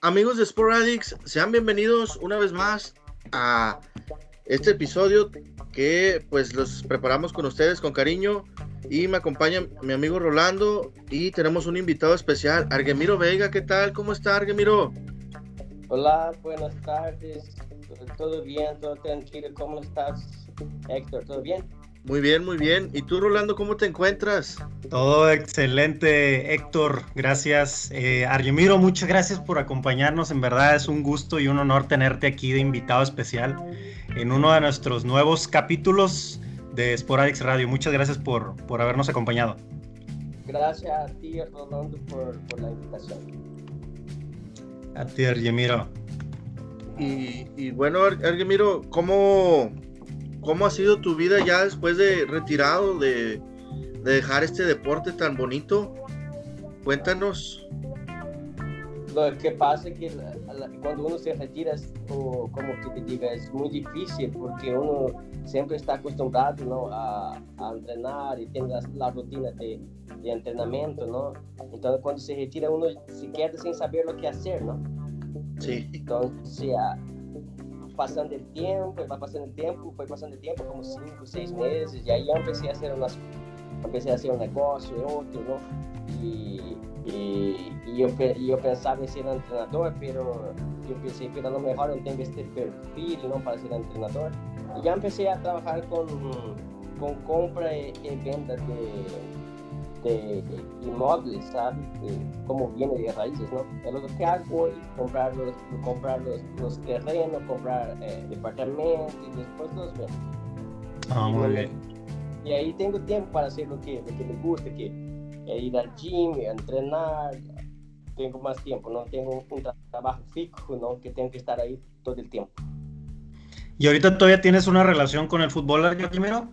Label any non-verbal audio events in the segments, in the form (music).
Amigos de Sporadix, sean bienvenidos una vez más a este episodio que pues los preparamos con ustedes con cariño y me acompaña mi amigo Rolando y tenemos un invitado especial, Argemiro Vega, ¿qué tal? ¿Cómo está Argemiro? Hola, buenas tardes, todo bien, todo tranquilo, ¿cómo estás Héctor? ¿Todo bien? Muy bien, muy bien. ¿Y tú, Rolando, cómo te encuentras? Todo excelente, Héctor. Gracias. Eh, Argemiro, muchas gracias por acompañarnos. En verdad es un gusto y un honor tenerte aquí de invitado especial en uno de nuestros nuevos capítulos de Sporadix Radio. Muchas gracias por, por habernos acompañado. Gracias a ti, Rolando, por, la invitación. A ti, Argemiro. Y, y bueno, Argemiro, ¿cómo, ¿Cómo ha sido tu vida ya después de retirado, de, dejar este deporte tan bonito? Cuéntanos. Lo que pasa es que cuando uno se retira, o como que te diga, es muy difícil porque uno siempre está acostumbrado ¿no? a, entrenar y tiene la, rutina de, de, entrenamiento, ¿no? Entonces cuando se retira uno se queda sin saber lo que hacer, ¿no? Sí. Entonces, pasando el tiempo, va pasando el tiempo, fue pasando el tiempo, como cinco, seis meses, y ahí empecé a hacer unas, empecé a hacer un negocio y otro, ¿no? Y, y, yo, yo, pensaba en ser entrenador, pero yo pensé, pero a lo mejor no tengo este perfil, ¿no? Para ser entrenador. Y ya empecé a trabajar con, con compra y venta de inmuebles, ¿sabes? cómo viene de raíces, ¿no? Es lo que hago y comprar los, comprar los, los terrenos, comprar eh, departamentos y después los vendo. Ah, muy bien. Y ahí tengo tiempo para hacer lo que, lo que me gusta, que es ir al gym, entrenar. Tengo más tiempo, ¿no? Tengo un trabajo fijo, ¿no? Que tengo que estar ahí todo el tiempo. ¿Y ahorita todavía tienes una relación con el fútbol, primero?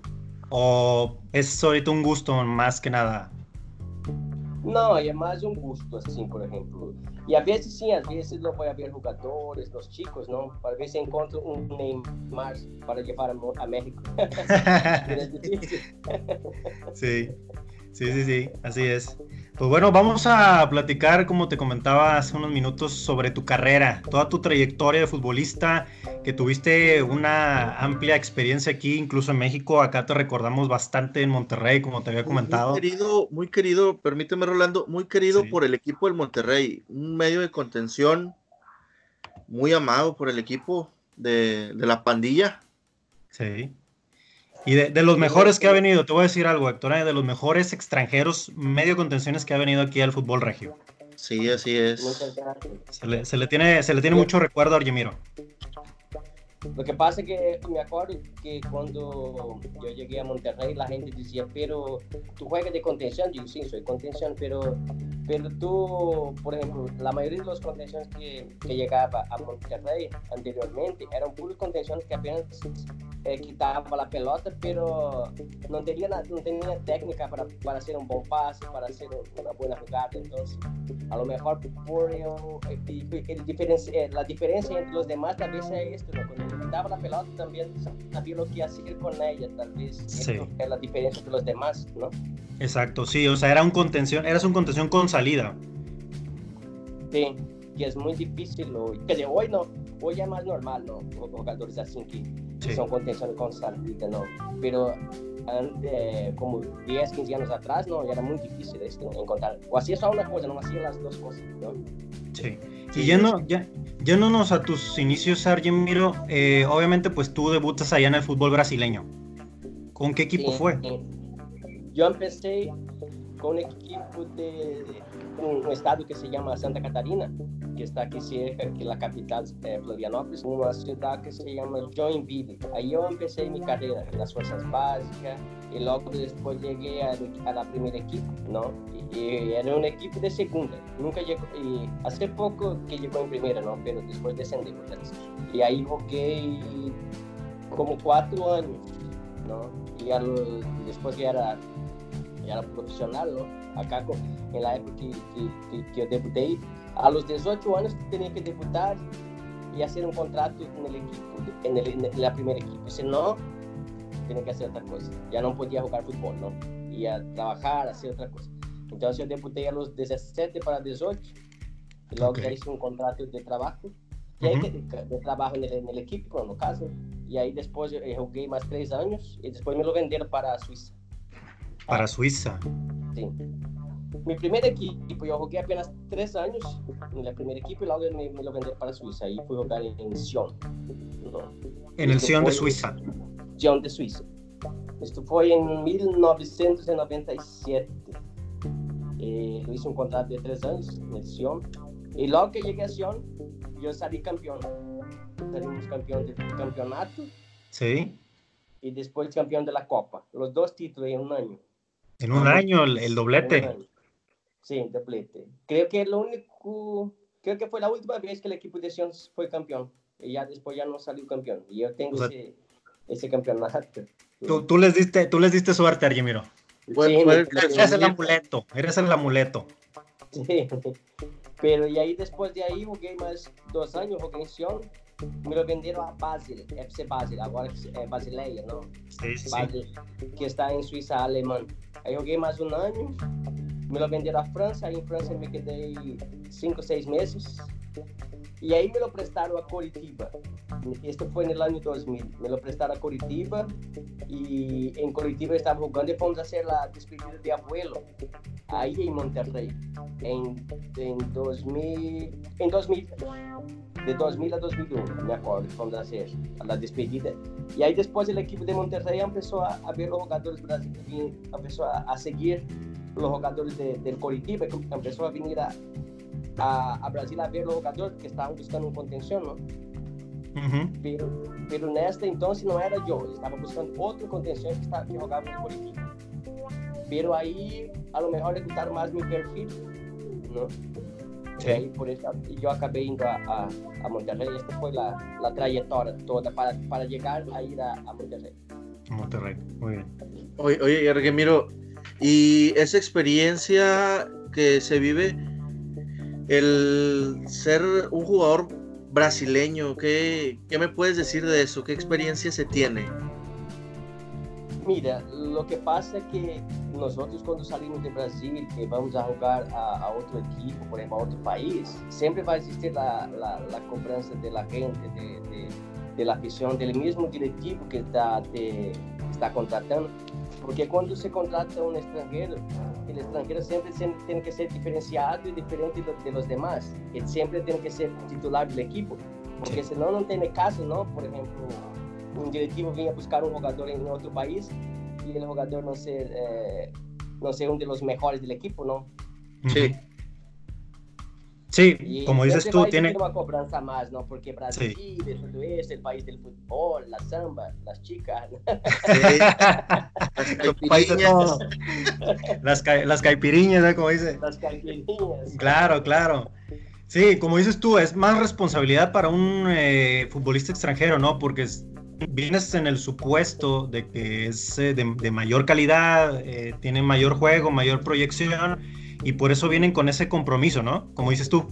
¿O es ahorita un gusto más que nada? No, es más un gusto, así, por ejemplo. Y a veces sí, a veces lo voy a ver jugadores, los chicos, ¿no? A veces encuentro un Neymar para llevar a, México. (laughs) (laughs) sí, sí, sí, sí, así es. Pues bueno, vamos a platicar, como te comentaba hace unos minutos, sobre tu carrera, toda tu trayectoria de futbolista, que tuviste una amplia experiencia aquí, incluso en México. Acá te recordamos bastante en Monterrey, como te había comentado. Muy querido, muy querido, permíteme, Rolando, muy querido por el equipo del Monterrey, un medio de contención muy amado por el equipo de, de la pandilla. Sí. Y de, los mejores que ha venido, te voy a decir algo, Héctor, ¿eh? de los mejores extranjeros medio contenciones que ha venido aquí al fútbol regio. Sí, así es. Se le, se le tiene, se le tiene mucho recuerdo a Argemiro. Lo que pasa es que me acuerdo que cuando yo llegué a Monterrey, la gente decía, pero tú juegas de contención. Digo, sí, soy contención, pero, pero tú, por ejemplo, la mayoría de los contenciones que, que llegaba a Monterrey anteriormente eran puros contenciones que apenas eh, quitaba la pelota, pero no tenía, no tenía técnica para, para hacer un buen pase, para hacer una buena jugada. Entonces, a lo mejor por eh, el, diferencia, la diferencia entre los demás tal vez es esto. Quitaba la pelota también sabía lo que hacer con ella, tal vez sí. es la diferencia entre los demás, ¿no? Exacto, sí, o sea, era un contención, eras un contención con salida. Sí, y es muy difícil, hoy, que de hoy no, hoy es más normal, ¿no? Jugadores así que, son contención con salida, ¿no? Pero eh, como 10, 15 años atrás, ¿no? Era muy difícil esto, encontrar. O hacía solo una cosa, no hacía las dos cosas, ¿no? Sí. Y yendo, ya, yéndonos a tus inicios, Argemiro, eh, obviamente pues tú debutas allá en el fútbol brasileño. ¿Con qué equipo fue? Yo empecé con un equipo de, un, estado que se llama Santa Catarina, que está aquí cerca, que la capital é Florianópolis, una ciudad que se llama Joinville. Ahí yo empecé mi carrera en las fuerzas básicas y luego después llegué a, a la primer equipo, ¿no? Y, era un equipo de segunda, nunca llegó, y hace poco que llegó en primera, ¿no? Pero después descendí, Y ahí jugué como cuatro años, ¿no? Y, después ya era, ya era profesional, ¿no? Acá en la época que, que, que yo debuté, a los 18 años tenía que debutar y hacer un contrato en el equipo, en, el, en la primer equipo. Si no, tenía que hacer otra cosa. Ya no podía jugar fútbol, ¿no? Y a trabajar, hacer otra cosa. Entonces yo debuté a los 17 para 18. Y luego Ok. ya hice un contrato de trabajo. Y aí, Ujú. de, de trabajo en el, en el equipo, no caso. Y ahí después yo eh, jugué más tres años y después me lo vendieron para Suiza. Para Suiza. Sí. Mi primer equipo, yo jugué apenas tres años en el primer equipo y luego me, me lo vendieron para Suiza. Y fui a jugar en, Sion. ¿no? En el Sion de Suiza. Sion de Suiza. Esto fue en 1997. Eh, lo hice un contrato de tres años en el Sion. Y luego que llegué a Sion, yo salí campeón. Salimos campeón del campeonato Sí. y después campeón de la Copa. Los dos títulos en un año. En un año el, el En un doblete. año. Sí, doblete. Creo que lo único, creo que fue la última vez que el equipo de Sion fue campeón. Y ya después ya no salió campeón. Y yo tengo O sea, ese, ese campeonato. Tú, tú les diste, tú les diste suerte, Argemiro. Fue- Sí, el Eres el amuleto. Eres el amuleto. Sí. (laughs) Pero y ahí después de ahí jugué más dos años, jugué en Sion. Me lo vendieron a Basel, FC Basel, agora é Basileia, não? Sí, sí. Basel, que está em Suíça alemã. Aí joguei mais um ano, me lo venderam a França, aí em França me quedei cinco, seis meses. E aí me lo prestaram a Curitiba. Este foi no ano 2000. Me lo prestaram a Curitiba e em Curitiba eu estava jogando e fomos fazer a despedida de abuelo. Aí em Monterrey, em, em 2000, em 2000, de 2000 a 2001, me fomos fazer a despedida. E aí depois a equipe de Monterrey começou a, a ver os jogadores brasileiros, começou a, a seguir os jogadores de, del Curitiba, começou a vir a, a, a Brasil a ver os jogadores que estavam buscando um contenção, não? Ujú. Pero, pero nesta então não era eu, eu estava buscando outro contenção que, estava, que jogava no Curitiba. Pero aí, a lo mejor le gustaram mais meu perfil, não? Sí. E por isso, eu acabei indo a, a, a Monterrey. Esta foi a, a trajetória toda para, para chegar a ir a, a Monterrey. Monterrey. Muy bien. Oye, oye, Argemiro, y esa experiencia que se vive, el ser un jugador brasileño, ¿qué, qué me puedes decir de eso? ¿Qué experiencia se tiene? Mira, lo que pasa es que nosotros cuando salimos de Brasil, que vamos a jugar a, a otro equipo, por ejemplo, a otro país, siempre va a existir la, la, la cobranza de la gente, de, de, de la afición, del mismo directivo que está, te, está contratando. Porque cuando se contrata a un extranjero, el extranjero siempre tiene que ser diferenciado y diferente de, de los demás. Él siempre tiene que ser titular del equipo. Porque Sí. si no, no tiene caso, ¿no? Por ejemplo, un directivo viene a buscar un jugador en otro país y el jugador no ser, eh, no ser uno de los mejores del equipo, ¿no? Sí. Sí, Y como dices tú, tiene... una cobranza más, ¿no? Porque Brasil es todo eso, el país del fútbol, la samba, las chicas. Sí, las (laughs) todo. Las, ca- las caipiriñas, ¿eh? como dice. las caipirinhas. Claro, claro. Sí, como dices tú, es más responsabilidad para un eh, futbolista extranjero, ¿no? Porque es- vienes en el supuesto de que es eh, de, de mayor calidad, eh, tiene mayor juego, mayor proyección, y por eso vienen con ese compromiso, ¿no? Como dices tú.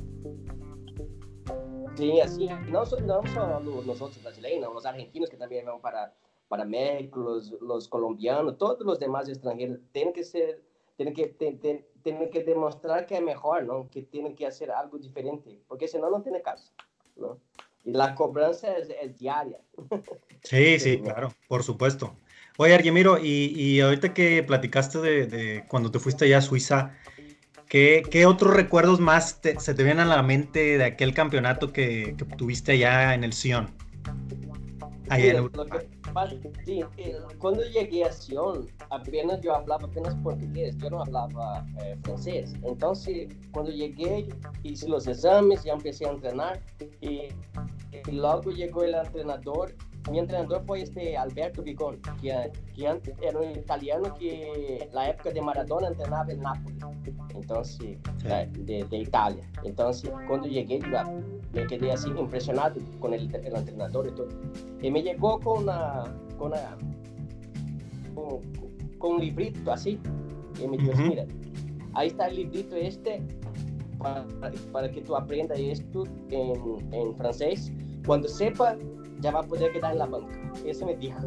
Sí, así, no, no solo nosotros brasileños, los argentinos que también van para, para México, los, los colombianos, todos los demás extranjeros, tienen que ser, tienen que, te- te- tienen que demostrar que es mejor, ¿no? Que tienen que hacer algo diferente, porque si no, no tiene caso, ¿no? Y la cobranza es, es diaria. (laughs) Sí, sí, Sí. claro, por supuesto. Oye, Argemiro, y, y ahorita que platicaste de, de cuando te fuiste allá a Suiza, ¿qué, qué otros recuerdos más te- se te vienen a la mente de aquel campeonato que, que tuviste allá en el Sion? Allá en Mira, Europa. que sí, eh, cuando llegué a Sion, apenas yo hablaba apenas portugués, yo no hablaba eh, francés. Entonces, cuando llegué, hice los exámenes, ya empecé a entrenar y, y luego llegó el entrenador. Mi entrenador fue este Alberto Vigón, que, que antes era un italiano que la época de Maradona entrenaba en Nápoles, entonces, de, de Italia. Entonces, cuando llegué, me quedé así impresionado con el, el entrenador y todo. Y me llegó con una, con una, con, con un librito así. Y me dijo, Ujú. mira, ahí está el librito este para, para que tú aprendas esto en, en francés. Cuando sepa, ya va a poder quedar en la banca. Eso me dijo.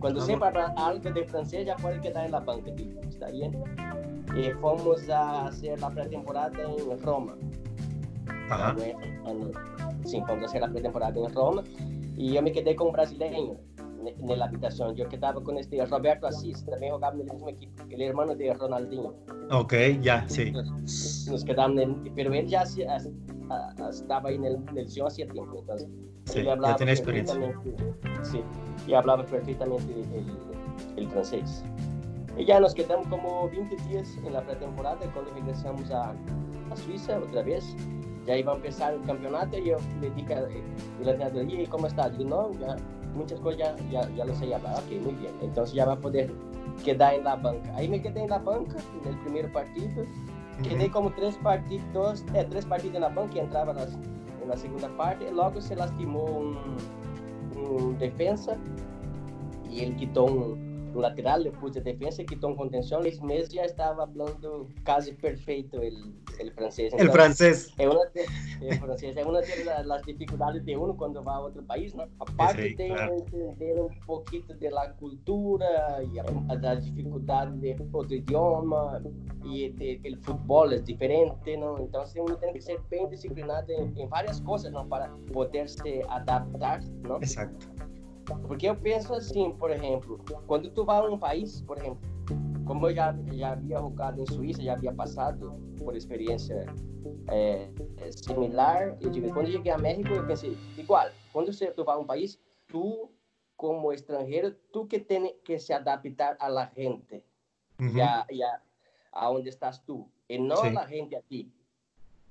Cuando Ah, sepa algo de francés, ya puede quedar en la banca. Digo, ¿está bien? y fuimos a hacer la pretemporada en Roma. Ajá. Sí, fuimos a hacer la pretemporada en Roma y yo me quedé con un brasileño en la habitación. Yo quedaba con este Roberto Assis, también jugaba en el mismo equipo, el hermano de Ronaldinho. Ok, ya, sí. Nos, nos quedamos, en, pero él ya hacía- estaba ahí en el, en el Sion hacía tiempo, entonces Sí, él ya hablaba tiene experiencia. Sí, y hablaba perfectamente el, el francés. Y ya nos quedamos como 20 días en la pretemporada cuando regresamos a, a Suiza otra vez. Ya iba a empezar el campeonato y yo le dije al entrenador, ¿y cómo está? Digo, no, ya muchas cosas ya, ya, ya lo sé hablar. Ok, muy bien. Entonces ya va a poder quedar en la banca. Ahí me quedé en la banca en el primer partido. Quedé como tres partidos, eh, tres partidos en la banca y entraba nas- en la segunda parte. Luego se lastimó un, un defensa y él quitó un, lateral, le puse defensa y quitó un contención. Seis meses ya estaba hablando casi perfecto el, el francés. El Entonces, francés. es una, de, el francés es una de la- las dificultades de uno cuando va a otro país, ¿no? Aparte Sí, de claro. entender un poquito de la cultura y a- a las dificultades de otro idioma y de- el fútbol es diferente, ¿no? Entonces uno tiene que ser bien disciplinado en, en varias cosas, ¿no? Para poderse adaptar, ¿no? Exacto. Porque eu penso assim, por exemplo, quando tu vai a um país, por exemplo, como eu já, já havia jogado em Suíça, já havia passado por experiência é, é, similar, eu digo, quando eu cheguei a México, eu pensei, igual, quando você, tu vai a um país, tu, como estrangeiro, tu que tem que se adaptar a la gente, y, a, a, a donde estás tú, y no Sí. a la gente a ti.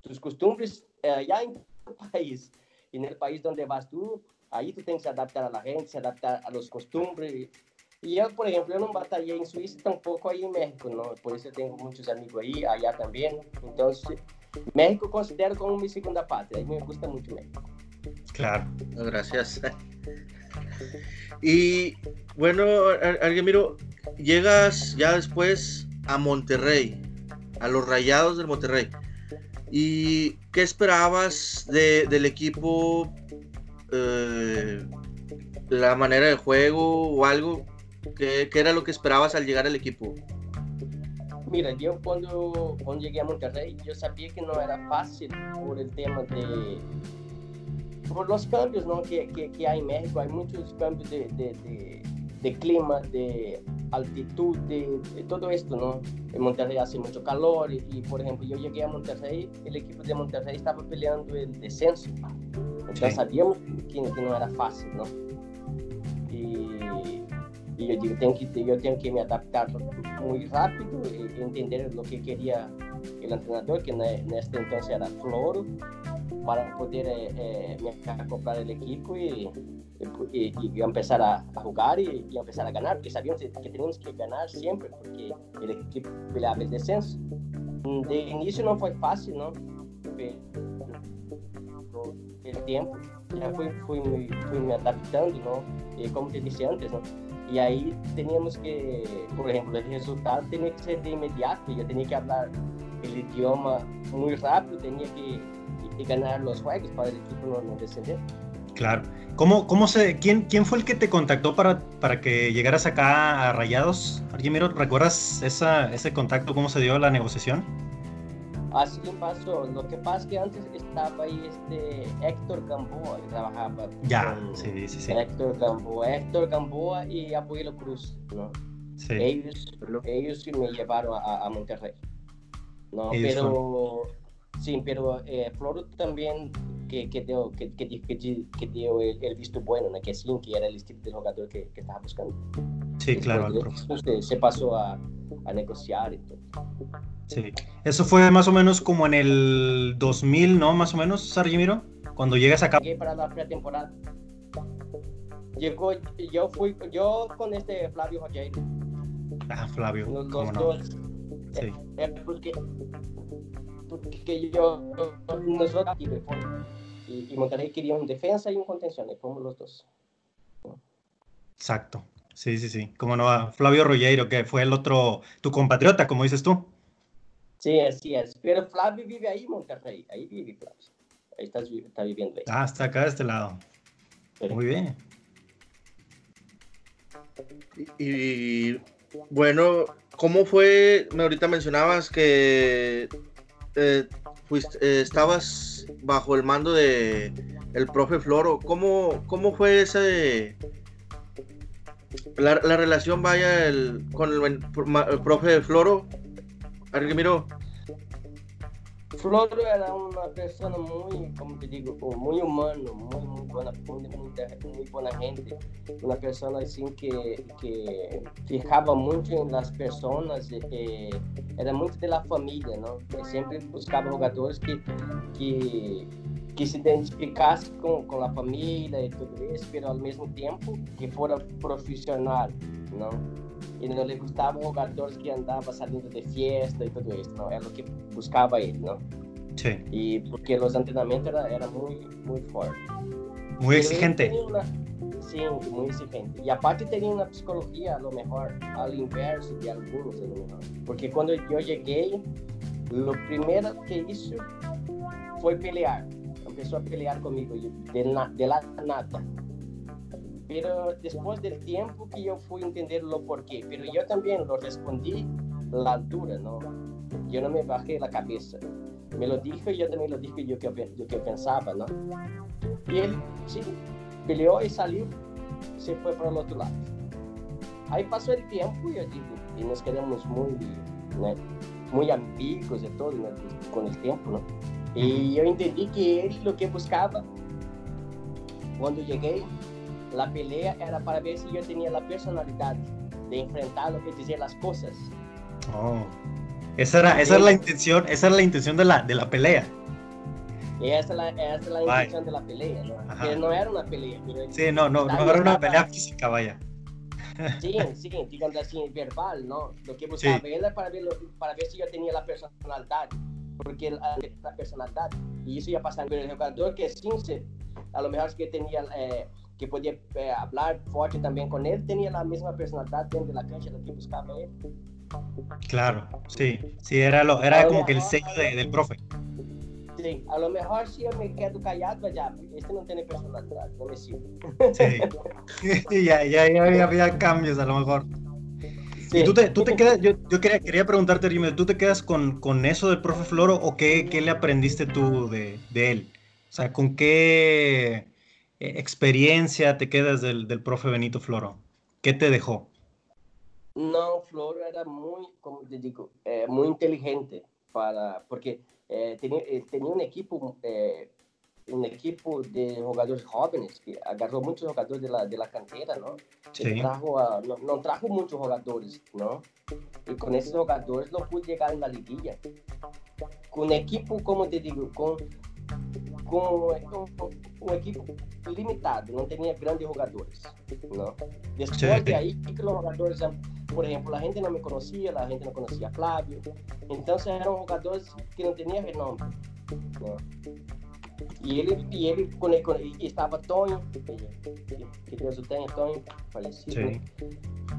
Tus costumbres eh, en tu país, en el país donde vas tú, ahí tú tienes que adaptar a la gente, se adaptar a los costumbres. Y yo, por ejemplo, yo no batallé en Suiza, tampoco ahí en México, ¿no? Por eso tengo muchos amigos ahí, allá también. Entonces, México considero como mi segunda patria, a mí me gusta mucho México. Claro. Gracias. Y bueno, Ar- Arguemiro, llegas ya después a Monterrey, a los Rayados del Monterrey. ¿Y qué esperabas de- del equipo? Eh, la manera de juego o algo? ¿Qué, qué era lo que esperabas al llegar al equipo? Mira, yo cuando, cuando llegué a Monterrey, yo sabía que no era fácil por el tema de... Por los cambios ¿no? que, que, que hay en México, hay muchos cambios de, de, de, de clima, de altitud, de, de todo esto, ¿no? En Monterrey hace mucho calor y, y, por ejemplo, yo llegué a Monterrey, el equipo de Monterrey estaba peleando el descenso. Entonces Sí. sabíamos que, que no era fácil, ¿no? Y, y yo digo, tengo que, yo tengo que me adaptar muy rápido y entender lo que quería el entrenador, que en en este entonces era Floro, para poder eh, eh, me acoplar el equipo y, y, y empezar a, a jugar y, y empezar a ganar, porque sabíamos que teníamos que ganar siempre, porque el equipo peleaba el descenso. De inicio no fue fácil, ¿no? Pero el tiempo ya fui, fui, fui me adaptando, ¿no? Y como te dije antes, ¿no? Y ahí teníamos que, por ejemplo, el resultado tenía que ser de inmediato, yo tenía que hablar el idioma muy rápido, tenía que, que ganar los juegos para el equipo no, no descender. Claro. ¿Cómo, cómo se, quién, ¿Quién fue el que te contactó para, para que llegaras acá a Rayados? Arguimiro, ¿recuerdas esa, ese contacto, cómo se dio la negociación? Así pasó. Lo que pasa es que antes estaba ahí este Héctor Gamboa, que trabajaba. Ya, con sí, sí, sí. Héctor Gamboa, Héctor Gamboa y Abuelo Cruz, ¿no? sí. Ellos, ellos me llevaron a, a Monterrey. No, Ellos pero sí, pero eh, Floro también que, que dio, que, que, que, dio el, el, visto bueno, ¿no? que sí, que era el estilo de jugador que, que estaba buscando. Sí, claro. Después, se, se, pasó a, a, negociar y todo. Sí, eso fue más o menos como en el 2000, ¿no? Más o menos, Sargimiro, cuando llegas acá. Llegué para la pretemporada. Llegó, yo fui, yo con este Flavio Rogeiro. Ah, Flavio. Los, ¿cómo los no? dos. Sí. Eh, porque, porque yo, nosotros y, y Monterrey quería un defensa y un contención, fuimos los dos. Exacto. Sí, sí, sí. Como no, Flavio Rogeiro, que fue el otro, tu compatriota, como dices tú. Sí, así es. Pero Flavio vive ahí Monterrey. Ahí vive Flavio. Ahí está, está viviendo ahí. Ah, está acá de este lado. Sí. Muy bien. Y, y, bueno, ¿cómo fue? Me ahorita mencionabas que eh, fuiste, estabas bajo el mando de el profe Floro. ¿Cómo, cómo fue ese la, la relación vaya el, con el, el profe Floro? Argemiro. Floro era una persona muy, como te digo, muy humano, muy, muy buena, muy, muy, buena gente. Una persona así que, que fijaba mucho en las personas, eh, era muito de la familia, ¿no? Que siempre buscaba jugadores que, que, que se identificassem com, com a família e tudo isso, mas ao mesmo tempo que fora profissional, não? E não lhe gustavam jogadores que andavam saindo de fiesta e tudo isso, não? Era o que buscava ele, não? Sim. E porque os treinamentos era, era muito, muito forte. Muito exigente. Uma, sim, muito exigente. E a parte teria uma psicologia, a lo melhor, ao inverso de alguns, a lo melhor. Porque quando eu cheguei, o primeiro que isso foi pelear. Empezou a pelear comigo, de, na, de la nada. Pero después del tiempo que yo fui a entender lo por qué, pero yo también lo respondí la altura, ¿no? Yo no me bajé la cabeza. Me lo dijo y yo también lo dije yo que, yo que pensaba, ¿no? Y él, sí, peleó y salió, se fue para el otro lado. Aí passou o tempo e eu digo, e nós queremos muito, né, muito amigos e todo, né, com o tempo, né? E eu entendi que ele o que buscava quando cheguei, a pelea era para ver se eu tinha a personalidade de enfrentá-lo e dizer as coisas. Oh. Esa era, esa era la intención, esa era la intención de la, de la pelea. Esa es la, esa es la intención de la pelea, ¿no? Que no era una pelea. Pero sí, no, no, no era una pelea física, vaya. Sí, sí, digamos así, verbal, ¿no? Lo que buscaba sí. era para ver, para ver si yo tenía la personalidad, porque la, la personalidad, y eso ya pasa con el jugador que sí, a lo mejor es que tenía, eh, que podía eh, hablar fuerte también con él, tenía la misma personalidad dentro de la cancha, lo que buscaba él. Claro, sí, sí, era, lo, era como que el sello de, del profe. Sí, a lo mejor si yo me quedo callado ya, este no tiene personalidad, no me sirve. (laughs) Sí, ya, ya, ya había cambios a lo mejor. Sí. ¿Y tú te, tú te quedas, yo, yo quería, quería preguntarte, Rime, ¿tú te quedas con, con eso del profe Floro o qué, qué le aprendiste tú de, de él? O sea, ¿con qué experiencia te quedas del, del profe Benito Floro? ¿Qué te dejó? No, Floro era muy, como te digo, eh, muy inteligente para, porque eh, tenía, eh, tenía, un equipo, un equipo de jugadores jóvenes que agarró muchos jugadores de la, de la cantera, ¿no? Sí. Trajo a, no, no, trajo muchos jugadores, ¿no? Y con esos jugadores no pude llegar en la liguilla. Con equipo, como te digo, con com um, equipo limitado, não tinha grandes jogadores. Não? Depois de aí, que os jogadores, por exemplo, a gente não me conhecia, a gente não conhecia Flávio, então eram jogadores que não tinham renome. Não? E ele, e ele, quando quando estava Tonho, que Deus o tenha, Tonho, falecido. Sim.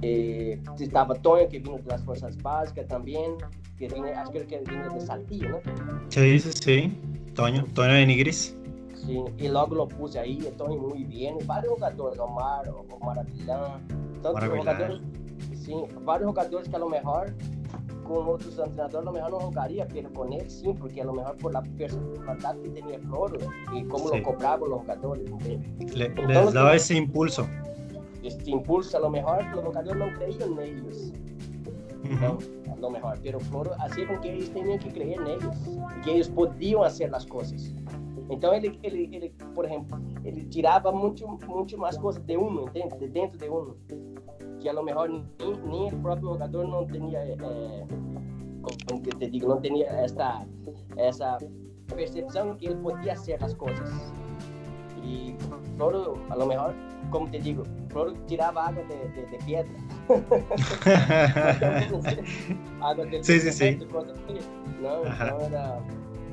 E, estava Tonho, que vinha das forças básicas também, que vinha, acho que ele vinha de Saltillo, né? Sim, sim. Toño, Toño de Nigris. Sí, y luego lo puse ahí, Toño muy bien, varios jugadores, Omar, Omar Avilán, tantos varios jugadores que a lo mejor con otros entrenadores a lo mejor no jugaría, pero con él sí, porque a lo mejor por la personalidad que tenía Floro y cómo sí. lo cobraban los jugadores. Le, Entonces, les daba ese impulso. Este impulso, a lo mejor los jugadores no creían en ellos. Uh -huh. Lo mejor, pero Floro hacía que ellos tenían que creer en ellos, que ellos podían hacer las cosas. Entonces, él, él, él, por ejemplo, él tiraba mucho, mucho más cosas de uno, ¿entiendes? De dentro de uno, que a lo mejor ni, ni el propio jugador no tenía, eh, como te digo, no tenía esta, esa percepción que él podía hacer las cosas. Y Floro, a lo mejor, como te digo, Floro tiraba agua de, de, de piedra. (laughs) (laughs) agua de sí, sí, sí. No, no era,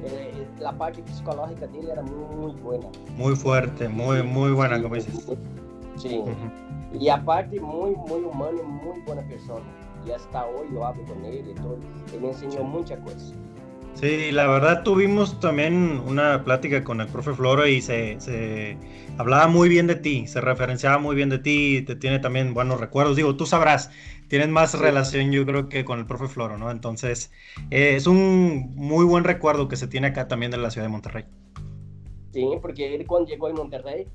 era, la parte psicológica de él era muy, muy buena. Muy fuerte, muy, muy buena, como dices. Sí. Uh -huh. Y aparte, muy, muy humano y muy buena persona. Y hasta hoy yo hablo con él y todo. Él me enseñó muchas cosas. Sí, la verdad tuvimos también una plática con el profe Floro y se, se, hablaba muy bien de ti, se referenciaba muy bien de ti, te tiene también buenos recuerdos. Digo, tú sabrás, tienes más relación yo creo que con el profe Floro, ¿no? Entonces, eh, es un muy buen recuerdo que se tiene acá también de la ciudad de Monterrey. Sí, porque él cuando llegó a Monterrey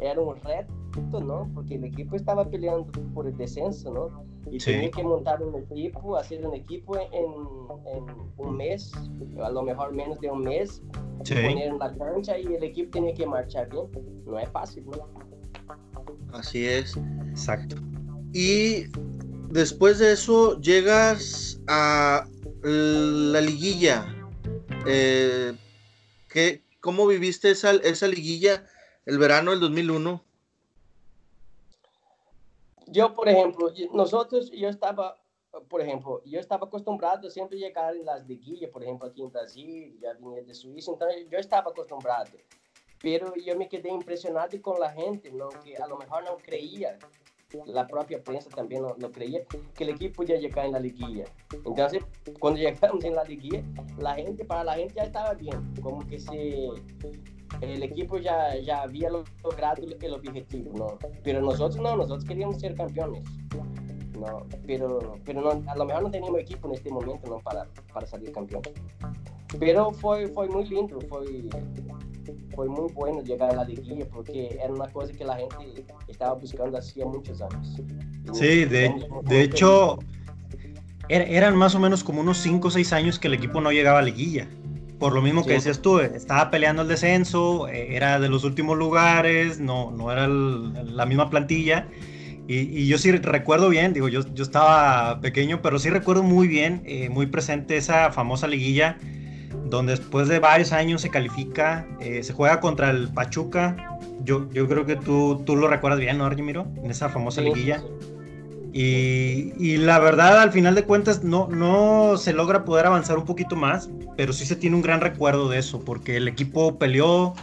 era un reto, ¿no? Porque el equipo estaba peleando por el descenso, ¿no? Y tenía que montar un equipo, hacer un equipo en, un mes, a lo mejor menos de un mes, poner en la cancha y el equipo tenía que marchar bien. No es fácil, ¿no? Así es. Exacto. Y después de eso llegas a la liguilla. Eh, ¿qué, ¿Cómo viviste esa, esa liguilla? El verano del 2001? Yo, por ejemplo, nosotros, yo estaba, por ejemplo, yo estaba acostumbrado siempre llegar en las liguillas, por ejemplo, aquí en Brasil, ya vine de Suiza, entonces yo estaba acostumbrado. Pero yo me quedé impresionado con la gente, ¿no? que a lo mejor no creía la propia prensa también no, creía que el equipo podía llegar en la liguilla. Entonces, cuando (laughs) llegamos en la liguilla, la gente, para la gente ya estaba bien, como que se, el equipo ya, ya había logrado el objetivo, ¿no? Pero nosotros no, nosotros queríamos ser campeones. No, pero, pero no, a lo mejor no teníamos equipo en este momento ¿no? para, para salir campeón. Pero fue, fue muy lindo, fue, fue muy bueno llegar a la liguilla porque era una cosa que la gente estaba buscando hacía muchos años. sí, de, de hecho, er, eran más o menos como unos 5 o 6 años que el equipo no llegaba a liguilla. Por lo mismo que decías tú, estaba peleando el descenso, eh, era de los últimos lugares, no, no era la misma plantilla. Y, yo sí recuerdo bien, digo, yo, yo estaba pequeño, pero sí recuerdo muy bien, eh, muy presente esa famosa liguilla, donde después de varios años se califica, eh, se juega contra el Pachuca. Yo, yo creo que tú, tú lo recuerdas bien, ¿no, Argemiro? En esa famosa liguilla. Y, la verdad, al final de cuentas, no, no se logra poder avanzar un poquito más, pero sí se tiene un gran recuerdo de eso, porque el equipo peleó,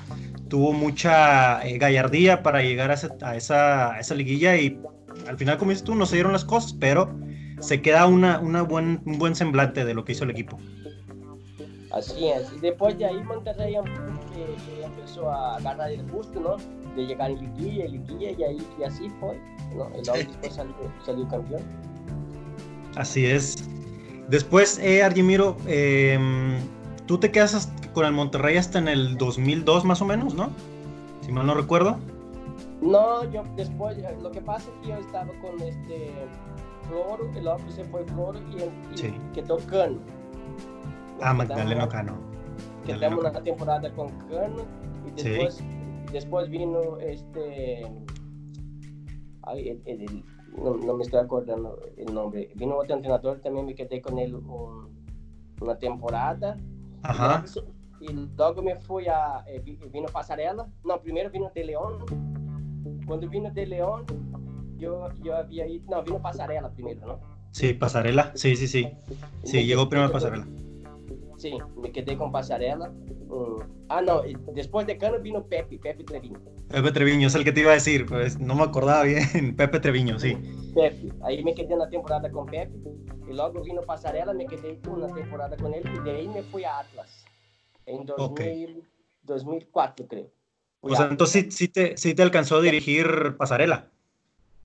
tuvo mucha eh, gallardía para llegar a, esa, esa, liguilla y al final, como dices tú, no se dieron las cosas, pero se queda una, una buen, un buen semblante de lo que hizo el equipo. Así es, y después de ahí Monterrey empezó a agarrar el gusto, ¿no? De llegar en liguilla, liguilla, y, ahí, y así fue. ¿no? El después salió, campeón. Así es. Después, eh, Argemiro, em, tú te quedas con el Monterrey hasta en el 2002 más o menos, ¿no? Si mal no recuerdo. No, yo después, eh, lo que pasa es que yo estaba con este Floro, el otro se fue Floro y, el, y sí. quedó Cano. Ah, Magdaleno Cano. Quedamos una temporada con Cano y después, después vino este no, me estoy acordando el nombre. Vino otro entrenador, también me quedé con él una temporada. Ajá. Y luego me fui a. Eh, vino Pasarela. No, primero vino de León. Cuando vino de León, yo, yo había ido. No, vino Pasarela primero, ¿no? Sí, Pasarela. Sí, sí, sí. Sí, llegó primero Pasarela. Sí, me quedé con Pasarela. Mm. ah, no, después de Cano vino Pepe, Pepe Treviño. Pepe Treviño, es el que te iba a decir, pues no me acordaba bien. (laughs) Pepe Treviño, sí. Pepe, ahí me quedé una temporada con Pepe. Y luego vino Pasarela, me quedé una temporada con él. Y de ahí me fui a Atlas. En 2004, creo. o sea, entonces sí, te, sí te alcanzó a dirigir Pasarela.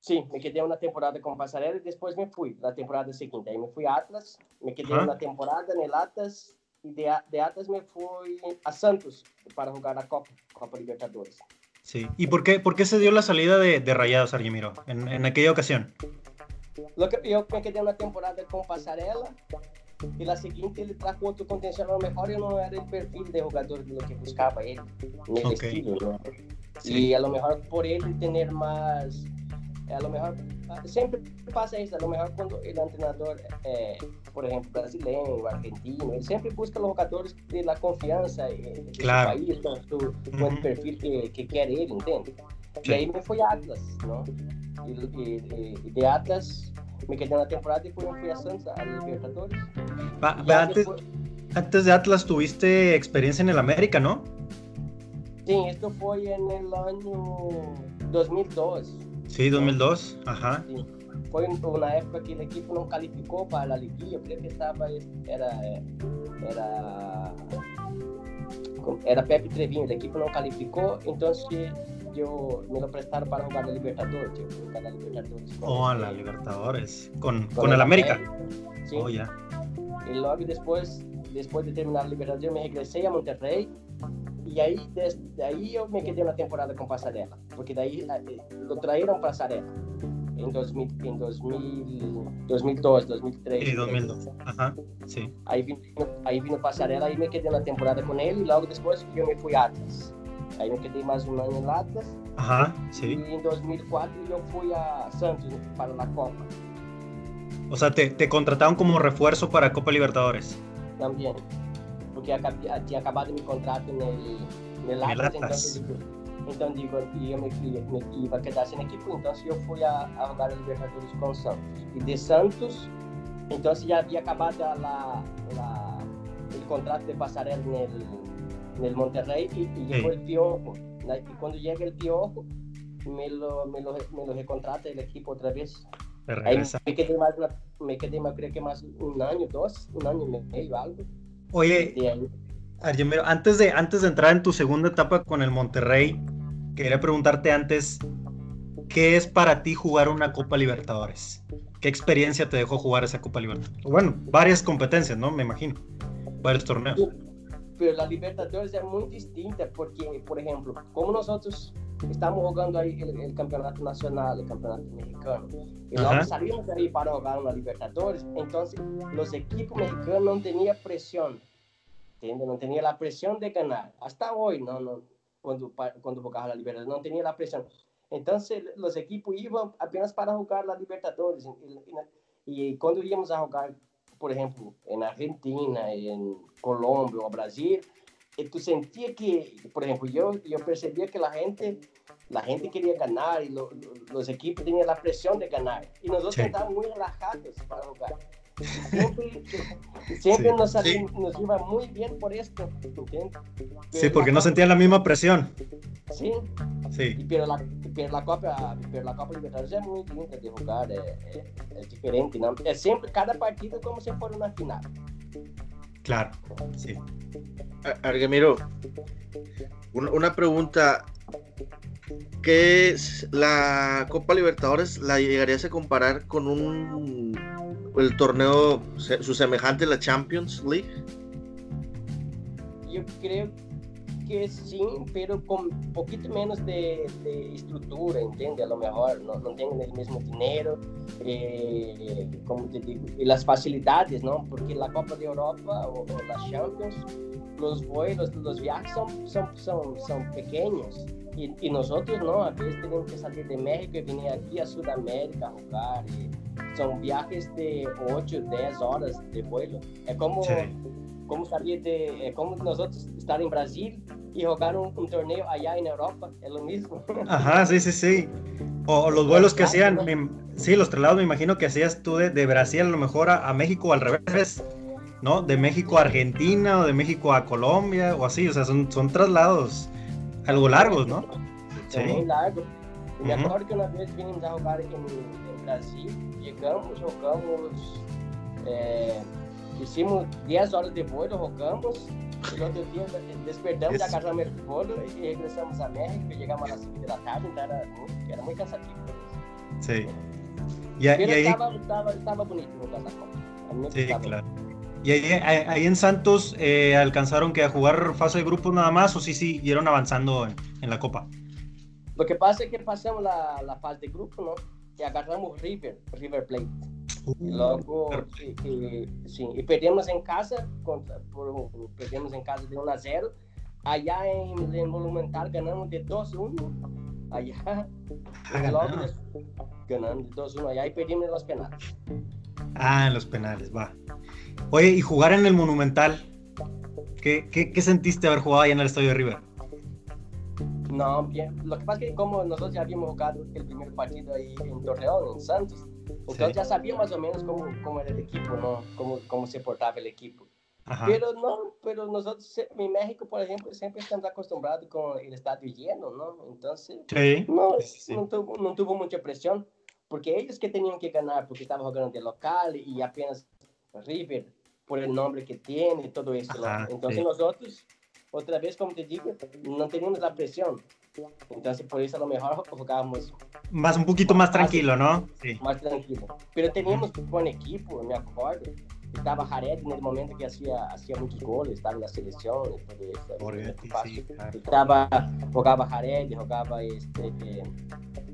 Sí, me quedé una temporada con Pasarela y después me fui, la temporada siguiente. Ahí me fui a Atlas, me quedé una temporada en el Atlas y de, de Atlas me fui a Santos para jugar la Copa, Copa Libertadores. Sí, ¿y por qué, por qué se dio la salida de, de Rayados, Argemiro, en, en aquella ocasión? Lo que, yo me quedé una temporada con Pasarela y la siguiente le trajo otro contención. A lo mejor yo no era el perfil de jugador de lo que buscaba él, en el estilo, ¿no? Y a lo mejor por él tener más a lo mejor ah, siempre pasa eso, a lo mejor cuando el entrenador, eh, por ejemplo, brasileño o argentino, él siempre busca los jugadores de la confianza eh, de claro. su país, con su buen perfil que, que, quiere él, ¿entiendes? Y ahí me fui a Atlas, ¿no? Y, de Atlas me quedé en la temporada y fui, fui a Santos, a Libertadores. antes, antes de Atlas tuviste experiencia en el América, ¿no? Sí, esto fue en el año 2002. Sí, 2002, ajá. Sí. Fue una época que el equipo no calificó para la liguilla, creo que estaba, era, eh, era, era Pepe Trevinho, el equipo no calificó, entonces yo me lo prestaron para jugar la Libertadores. Yo la Libertadores. Oh, la Libertadores. ¿Con, con, con el, América? Sí. Oh, ya. Y luego después, después de terminar la Libertadores, yo me regresé a Monterrey y ahí, desde ahí yo me quedé una temporada con Pasarela, porque de ahí eh, lo trajeron Pasarela en, 2000, en 2000, 2002, 2003. Sí, 2002, ajá, sí. Ahí vino, ahí vino Pasarela y me quedé una temporada con él y luego después yo me fui a Atlas. Ahí me quedé más un año en Atlas. Ajá, sí. Y en 2004 yo fui a Santos para la Copa. O sea, te, te contrataron como refuerzo para Copa Libertadores. También, porque tinha acabado mi contrato en el, en el Atlas, entonces, então digo, eu me, me, me iba a quedar sem equipo, então eu fui a, a jogar a Libertadores com Santos. E de Santos, então já havia acabado la, la, el contrato de Pasarela en el, Monterrey y llegó sí. el Piojo. Y cuando llega el Piojo, me lo, me lo, me lo recontrata el equipo otra vez. Me quedé más, me quedé más, creo que más un año, dos, un año y medio, algo. Oye, Argemiro, antes de, antes de entrar en tu segunda etapa con el Monterrey, quería preguntarte antes, ¿qué es para ti jugar una Copa Libertadores? ¿Qué experiencia te dejó jugar esa Copa Libertadores? Bueno, varias competencias, ¿no? Me imagino. Varios torneos. Pero la Libertadores es muy distinta porque, por ejemplo, como nosotros estamos jugando ahí el, el campeonato nacional, el campeonato mexicano, y luego salimos de ahí para jugar una Libertadores, entonces los equipos mexicanos no tenían presión, ¿entiendes? No tenía la presión de ganar. Hasta hoy, no, no, cuando, cuando jugaba la Libertadores, no tenía la presión. Entonces los equipos iban apenas para jugar la Libertadores. Y, y, y cuando íbamos a jugar, por ejemplo, en Argentina, en Colombia o Brasil, tú sentías que, por ejemplo, yo, yo percibía que la gente, la gente quería ganar y lo, lo, los equipos tenían la presión de ganar. Y nosotros sí. estábamos muy relajados para jugar. Siempre, (laughs) siempre sí. nos, sí. nos, iba muy bien por esto, ¿entiendes? Sí, porque no sentían la misma presión. Sí. Sí. Pero la, pero la Copa, pero la Copa Libertadores es muy linda de jugar, es, es, es diferente, ¿no? Es siempre cada partido como si fuera una final. Claro, sí. Argemiro, una, pregunta. ¿Qué es la Copa Libertadores? ¿La llegarías a comparar con un el torneo su semejante la Champions League? Yo creo que sí, pero con un poquito menos de, de estructura, ¿entiendes? A lo mejor no, no tienen el mismo dinero, eh, como te digo, y las facilidades, ¿no? Porque la Copa de Europa o, o la Champions, los vuelos, los viajes son, son, son, son pequeños. Y, y, nosotros, ¿no? A veces tenemos que salir de México y venir aquí a Sudamérica a jugar. Y son viajes de 8, 10 horas de vuelo. Es como, sí. Como salir de, es como nosotros estar en Brasil y jugar un, un, torneo allá en Europa, es lo mismo. (laughs) Ajá, sí, sí, sí. O, o los vuelos que hacían, me, sí, los traslados me imagino que hacías tú de, de Brasil a lo mejor a, a, México al revés, ¿no? De México a Argentina o de México a Colombia o así, o sea, son, son traslados algo largos, ¿no? Sí. Muy largos. Me uh -huh. acuerdo que una vez vinimos a jugar en, en Brasil, llegamos, jugamos, eh, hicimos 10 horas de vuelo, jugamos, el otro día despertamos, ya agarramos el vuelo y regresamos a México, llegamos a las 5 de la tarde, entonces era muy, era muy cansativo. Sí. Y, Pero y ahí... estaba, estaba, estaba bonito. Sí, claro. ¿Y ahí, ahí, en Santos eh, alcanzaron que a jugar fase de grupos nada más o sí siguieron avanzando en, en, la Copa? Lo que pasa es que pasamos la, la fase de grupo, ¿no? Y agarramos River, River Plate. Y luego, y, y, sí, y perdemos en casa, contra, por, perdemos en casa de 1 a 0. Allá en, en Monumental ganamos de 2-1. Allá. Ah, (laughs) y luego ganamos de 2-1 allá y perdimos en los penales. Ah, en los penales, va. Oye, y jugar en el Monumental, ¿qué, qué, qué sentiste haber jugado ahí en el Estadio de River? No, bien. Lo que pasa es que como nosotros ya habíamos jugado el primer partido ahí en Torreón, en Santos, entonces sí. ya sabíamos más o menos cómo, cómo era el equipo, ¿no? Cómo, cómo se portaba el equipo. Ajá. Pero no, pero nosotros en México, por ejemplo, siempre estamos acostumbrados con el estadio lleno, ¿no? Entonces, sí. no, sí. no, tuvo, no tuvo mucha presión, porque ellos que tenían que ganar, porque estaban jugando de local y apenas River por el nombre que tiene y todo eso. ¿no? Entonces sí. nosotros, otra vez, como te digo, no teníamos la presión. Entonces por eso a lo mejor jugábamos Más un poquito más tranquilo, ¿no? Sí. más tranquilo. Pero teníamos buen equipo, me acuerdo. Estaba Jared en el momento que hacía, hacía muchos goles, estaba en la selección y todo eso. Borghetti, sí, claro. Estaba, jugaba Jared, jugaba este... eh,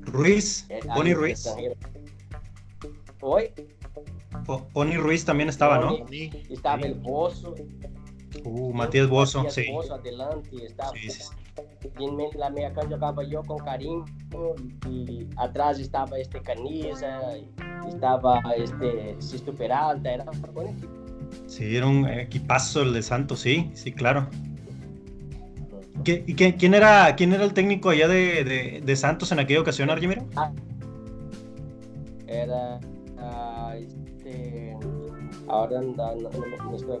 Ruiz, eh, Pony ahí, Ruiz. Hoy Po- Pony Ruiz también estaba, ¿no? Estaba el Bozo. Uh, Matías Bozo, Matías sí. Bozo adelante, estaba, Sí, sí, de la media cancha jugaba yo con Karim y atrás estaba este Caniza, y estaba este Sisto Peralta, era un buen equipo. Sí, era un equipazo el de Santos, sí, sí, claro. ¿Qué- ¿Y qué- quién, era, quién era el técnico allá de, de- de Santos en aquella ocasión, Argimiro? Era ah, este ahora no, no, no no estoy.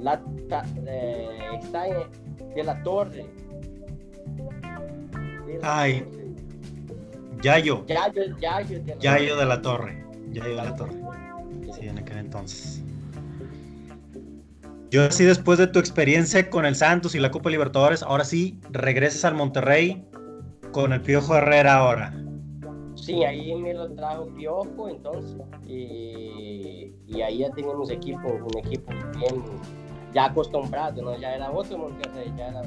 La, ta- eh, está en, de la torre. Ay. Yayo, Yayo, Yayo de la Yayo de la Torre. Yayo de la Torre. Sí, en aquel entonces. Yo así después de tu experiencia con el Santos y la Copa Libertadores, ahora sí regresas al Monterrey con el Piojo Herrera ahora. Sí, ahí me lo trajo Piojo, entonces. Y, y ahí ya teníamos equipo, un equipo bien ya acostumbrado, ¿no? Ya era otro Monterrey, ya, era,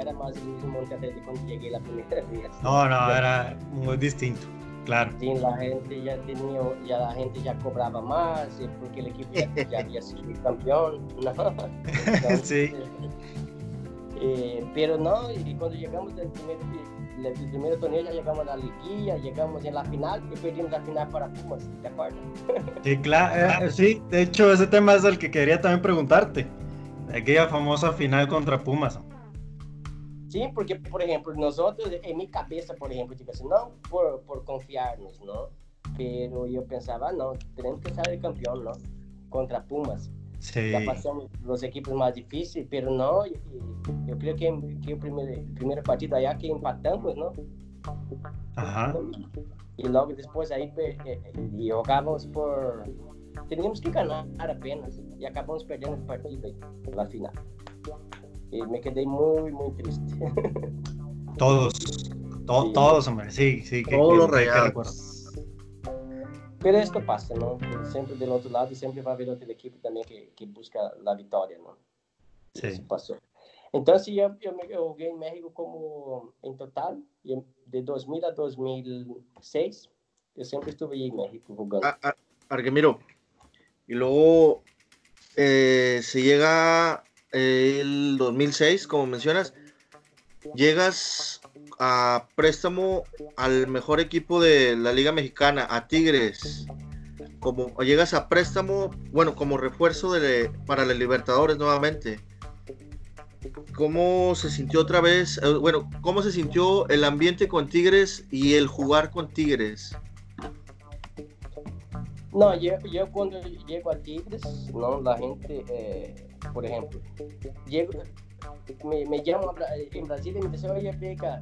era más el mismo Monterrey de cuando llegué la primera vez. No, no, era muy distinto, claro. Sí, la gente ya tenía, ya la gente ya cobraba más, eh, porque el equipo ya, ya había sido campeón, ¿no? (laughs) Entonces, Sí. eh, pero no, y cuando llegamos del primer, del primer torneo ya llegamos a la liguilla, llegamos en la final y perdimos la final para Pumas, ¿te acuerdas? (laughs) Sí, claro, sí, de hecho ese tema es el que quería también preguntarte. Aquella famosa final contra Pumas. Sí, porque, por ejemplo, nosotros, en mi cabeza, por ejemplo, digo así, no por, por confiarnos, ¿no? Pero yo pensaba, no, tenemos que salir campeón, ¿no? Contra Pumas. Sí, Ya pasamos los equipos más difíciles, pero no, yo creo que, que el, primer, el primer partido allá que empatamos, ¿no? ajá. Y luego después ahí eh, eh, y jugamos por... Teníamos que ganar apenas y acabamos perdiendo el partido la final. Y me quedé muy, muy triste. (laughs) Todos, to- Sí. todos, hombre, sí, sí. que- Todos los que regalos. recuerdo. Pero esto pasa, ¿no? Siempre del otro lado siempre va a haber otro equipo también que, que busca la victoria, ¿no? Sí. Eso pasó. Entonces yo, yo, me, yo jugué en México como en total, de 2000 a 2006, yo siempre estuve ahí en México jugando. A- a- Argemiro. Y luego eh, se llega el 2006, como mencionas, llegas a préstamo al mejor equipo de la Liga Mexicana, a Tigres. Como llegas a préstamo, bueno, como refuerzo para la Libertadores nuevamente. ¿Cómo se sintió otra vez? eh, bueno, ¿cómo se sintió el ambiente con Tigres y el jugar con Tigres? No, yo, yo cuando llego a Tigres, ¿no? La gente, eh, por ejemplo, llego, me, me llamo a en Brasil y me dice, oye, Beca,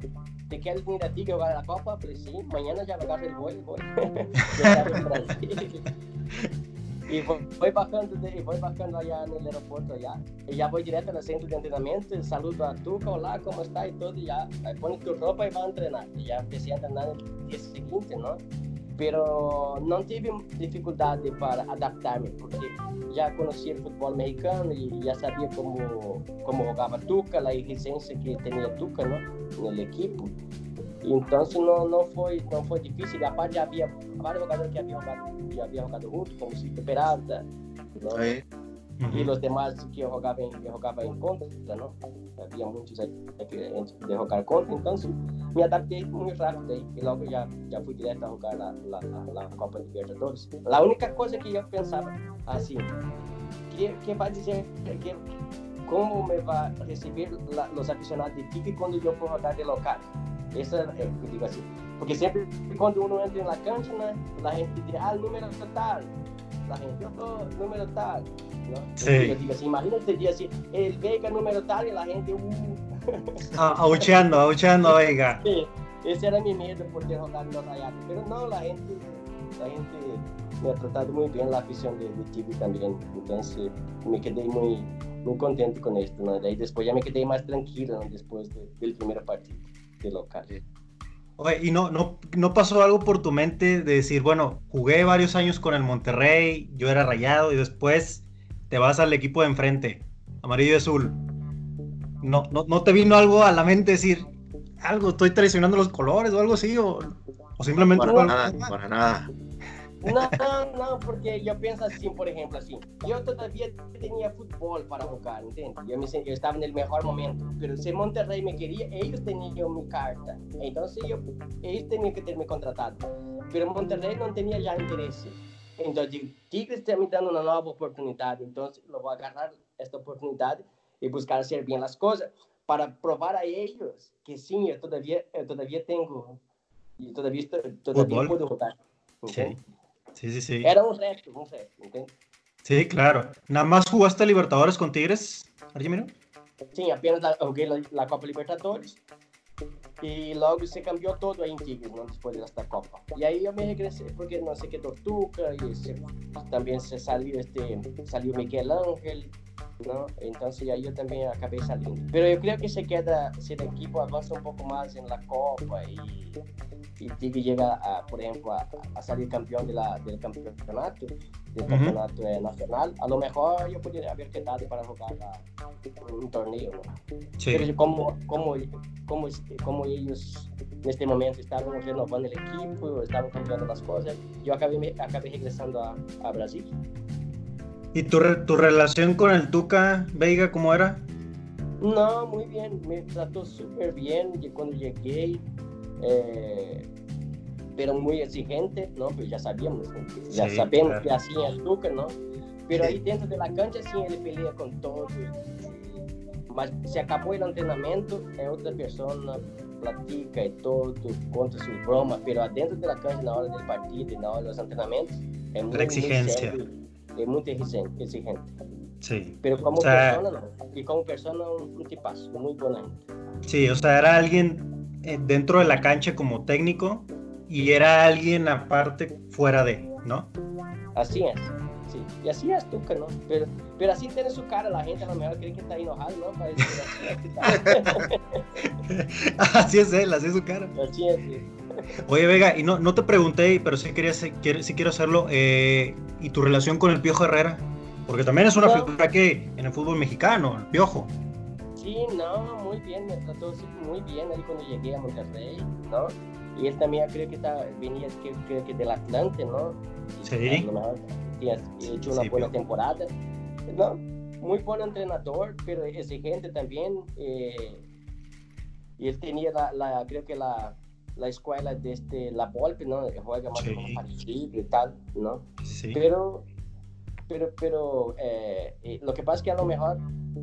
¿te quieres venir a Tigres a jugar la Copa? Pues sí, mañana ya agarro el vuelo. (laughs) (laughs) Y voy, voy bajando, de, voy bajando allá en el aeropuerto allá. Y ya voy directo al centro de entrenamiento, saludo a Tuca, hola, ¿cómo está? Y todo, y ya, pones tu ropa y va a entrenar. Y ya empecé a entrenar el día siguiente, ¿no? Pero não tive dificuldade para adaptar-me, porque já conhecia futebol mexicano e já sabia como como jogava Tuca, a exigência que tinha Tuca, né, no equipo. Então, não não foi não foi difícil. A parte já havia vários jogadores que haviam jogado, já haviam jogado junto, como Cito Peralta, ¿no? Ahí. e Ujú. os demais que em, que jogavam em contra, não? Havia muitos aí que- de jogar contra, então me adaptei muito rápido e logo já já fui direto a jogar na, na, na Copa Libertadores. A única coisa que eu pensava assim, que que vai dizer que como me vai receber la, os aficionados de Tigre quando eu for jogar de local? Essa é eu digo assim, porque sempre quando uno entra na cancha, né, a gente diz, ah, número tal, a gente, oh, número tal, ¿no? Sí. Yo así, imagínate, día así, el Vega número tal y la gente, uh, Ah, Aucheando, aucheando, oiga. (laughs) sí, ese era mi miedo por en los rayados, pero no, la gente la gente me ha tratado muy bien, la afición de, de Tigre también. Entonces me quedé muy, muy contento con esto, ¿no? Y después ya me quedé más tranquilo ¿no? después de, del primer partido de local. Oye, ¿y no, no, no pasó algo por tu mente de decir, bueno, jugué varios años con el Monterrey, yo era rayado y después te vas al equipo de enfrente, amarillo y azul? ¿No, no, no te vino algo a la mente decir, algo, estoy traicionando los colores o algo así? ¿O, o simplemente... Para nada, para nada. No, no, no, porque yo pienso así, por ejemplo, así. Yo todavía tenía fútbol para jugar, ¿entiendes? Yo, me, yo estaba en el mejor momento. Pero si Monterrey me quería, ellos tenían mi carta. Entonces yo, ellos tenían que tenerme contratado. Pero Monterrey no tenía ya interés. Entonces, Tigres está me dando una nueva oportunidad. Entonces, lo voy a agarrar esta oportunidad y buscar hacer bien las cosas para probar a ellos que sí, yo todavía, yo todavía tengo, y todavía, todavía puedo jugar. ¿okay? Sí. Sí, sí, sí. Era un reto, un reto, ¿entiendes? Sí, claro. ¿Nada más jugaste Libertadores con Tigres, Argemiro? Sí, apenas la, jugué la, la, Copa Libertadores y logo se cambió todo ahí en Tigres, ¿no? Después de esta Copa. Y ahí yo me regresé porque no sé qué Tortuga y se, también se salió, este, salió Miguel Ángel, ¿no? Entonces ahí yo también acabé saliendo. Pero yo creo que se queda, si equipo avanza un poco más en la Copa y y Tigre llega, a, por ejemplo, a, a, salir campeón de la, del campeonato, del uh -huh. campeonato eh, nacional, a lo mejor yo podría haber quedado para jugar a, un torneo. ¿no? Sí. Pero como, como, como, como ellos en este momento estaban renovando el equipo, estaban cambiando las cosas, yo acabé, acabé regresando a, a Brasil. ¿Y tu, tu relación con el Tuca Veiga cómo era? No, muy bien, me trató súper bien. Cuando llegué, eh, pero muy exigente, ¿no? Pues ya sabíamos, ya Sí, sabemos claro. que hacía el Tuca, ¿no? Pero ahí dentro de la cancha sí él pelea con todo. Mas se acabó el entrenamiento, é outra persona, platica e todo, conta sus bromas, pero adentro de la cancha, na hora del partido e na hora é muito, Era exigencia. muito sério, é muito exigente. exigente. Sí. Pero como O sea- persona, no. Y como persona, un, tipazo, muy buena gente. Sí, o sea, era alguien eh, dentro de la cancha como técnico y era alguien aparte fuera de, ¿no? Así es. Sí. Y así es Tuca, ¿no? Pero, pero así tiene su cara, la gente a lo mejor cree que está enojado, ¿no? Parece que (laughs) así, así es él, así es su cara. así es. sí. Oye, Vega, y no, no te pregunté, pero sí, quería, sí quiero, sí quiero hacerlo. eh, ¿Y tu relación con el Piojo Herrera? Porque también es una No. figura que en el fútbol mexicano, el Piojo. Sí, no, muy bien, me trató muy bien ahí cuando llegué a Monterrey, ¿no? Y él también creo que estaba, venía que, creo que del Atlante, ¿no? Y Sí. a lo mejor tenía hecho una Sí, buena Piojo. temporada, ¿no? Muy buen entrenador, pero exigente también. eh, y él tenía la, la- creo que la, la escuela de este, la Volpe, ¿no? Juega más Sí. como parecido y tal, ¿no? Sí. Pero, pero, pero eh, eh, lo que pasa es que a lo mejor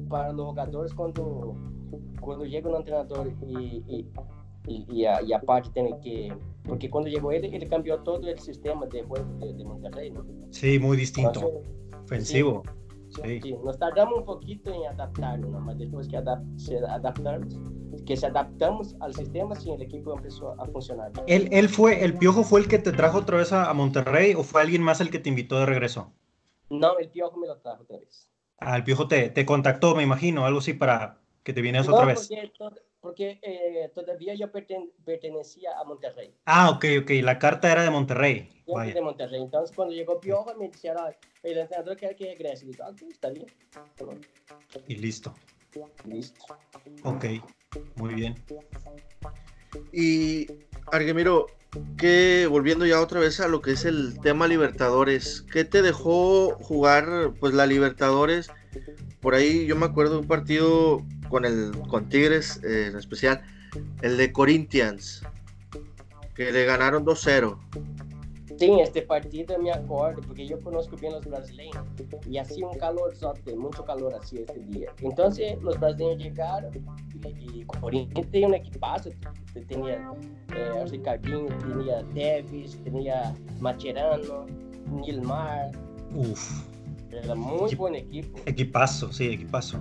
para los jugadores cuando, cuando llega un entrenador y, y, y, y, a- tiene que... Porque cuando llegó él, él cambió todo el sistema de juego de, de Monterrey, ¿no? Sí, muy distinto. Entonces, Ofensivo. Sí. sí, nos tardamos un poquito en adaptarnos, ¿no? Mas después que adap se adaptamos, que se adaptamos al sistema, sí, el equipo empezó a funcionar. ¿Él, él fue, el Piojo fue el que te trajo otra vez a, a Monterrey o fue alguien más el que te invitó de regreso? No, el piojo me lo trajo otra vez. Ah, el Piojo te, te contactó, me imagino, algo así para que te vinieras No, otra vez. porque, to- porque eh, todavía yo perten- pertenecía a Monterrey. Ah, ok, ok, la carta era de Monterrey. Yo Vaya. de Monterrey. Entonces, cuando llegó Piojo, me dijeron, "Ay, el entrenador quiere que regrese. Y digo, ah, está bien. Y listo. Listo. Ok, muy bien. Y Argemiro, que volviendo ya otra vez a lo que es el tema Libertadores, ¿qué te dejó jugar pues la Libertadores? Por ahí yo me acuerdo de un partido con el con Tigres eh, en especial, el de Corinthians, que le ganaron 2-0. Sí, este partido me acuerdo, porque yo conozco bien los brasileños. Y hacía un calor, mucho calor así este día. Entonces, los brasileños llegaron y, y Corinthians tenía un equipazo. Tenía eh, Ricardinho, tenía Davis, tenía Macherano, Nilmar. Uf, Era muy Equip- buen equipo. equipazo, sí, equipazo.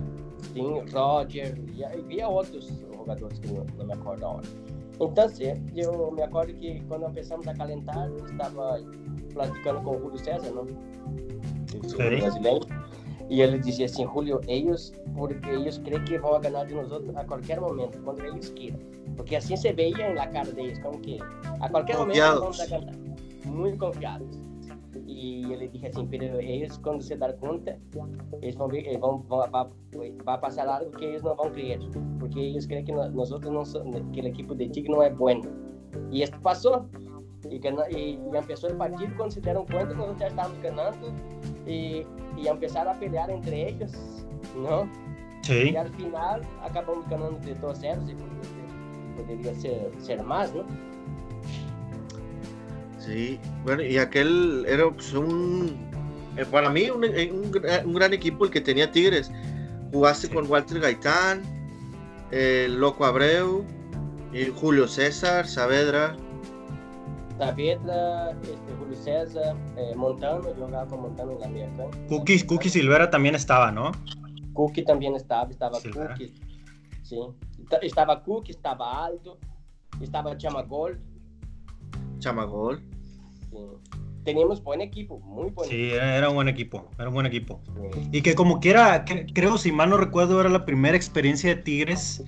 Sim, Roger, e había outros jogadores que não, não me acordo ahora. Entonces, yo me acuerdo que cuando empezamos a calentar, estaba platicando con Julio César, ¿no? El brasileño. Y él decía assim, Julio, ellos, porque ellos creen que van a ganar de nosotros a cualquier momento, cuando ellos quieran. Porque así se veía en la cara de ellos, como que a cualquier momento vamos a ganar. Muy confiados. Y yo le dije assim, pero ellos cuando se dan cuenta, ellos van, ver, vão, vão, va, va a pasar algo que ellos no van a creer, porque ellos creen que nosotros no somos, que el equipo de Tigre no es bueno. Y esto pasó. Y, y, y empezó el partido cuando se dieron cuenta que nosotros ya estábamos ganando y, y empezaron a pelear entre ellos, ¿no? Sí. Y al final acabamos ganando de 2 0 y podría ser, ser más, ¿no? Sí, bueno, y aquel era pues, un, eh, para mí, un, un, un, gran equipo el que tenía Tigres. Jugaste sí. con Walter Gaitán, el Loco Abreu, y Julio César, Saavedra. Saavedra, este, Julio César, eh, Montano, yo jugaba con Montano en la América. Cookie, Cookie Silvera también estaba, ¿no? Cookie también estaba, estaba Silvera. Cookie. Sí, estaba Cookie, estaba Aldo, estaba Chamagol. Chamagol. Teníamos buen equipo, muy buen Sí, era un buen equipo, era un buen equipo. Sí. Y que como quiera, que, creo, si mal no recuerdo, era la primera experiencia de Tigres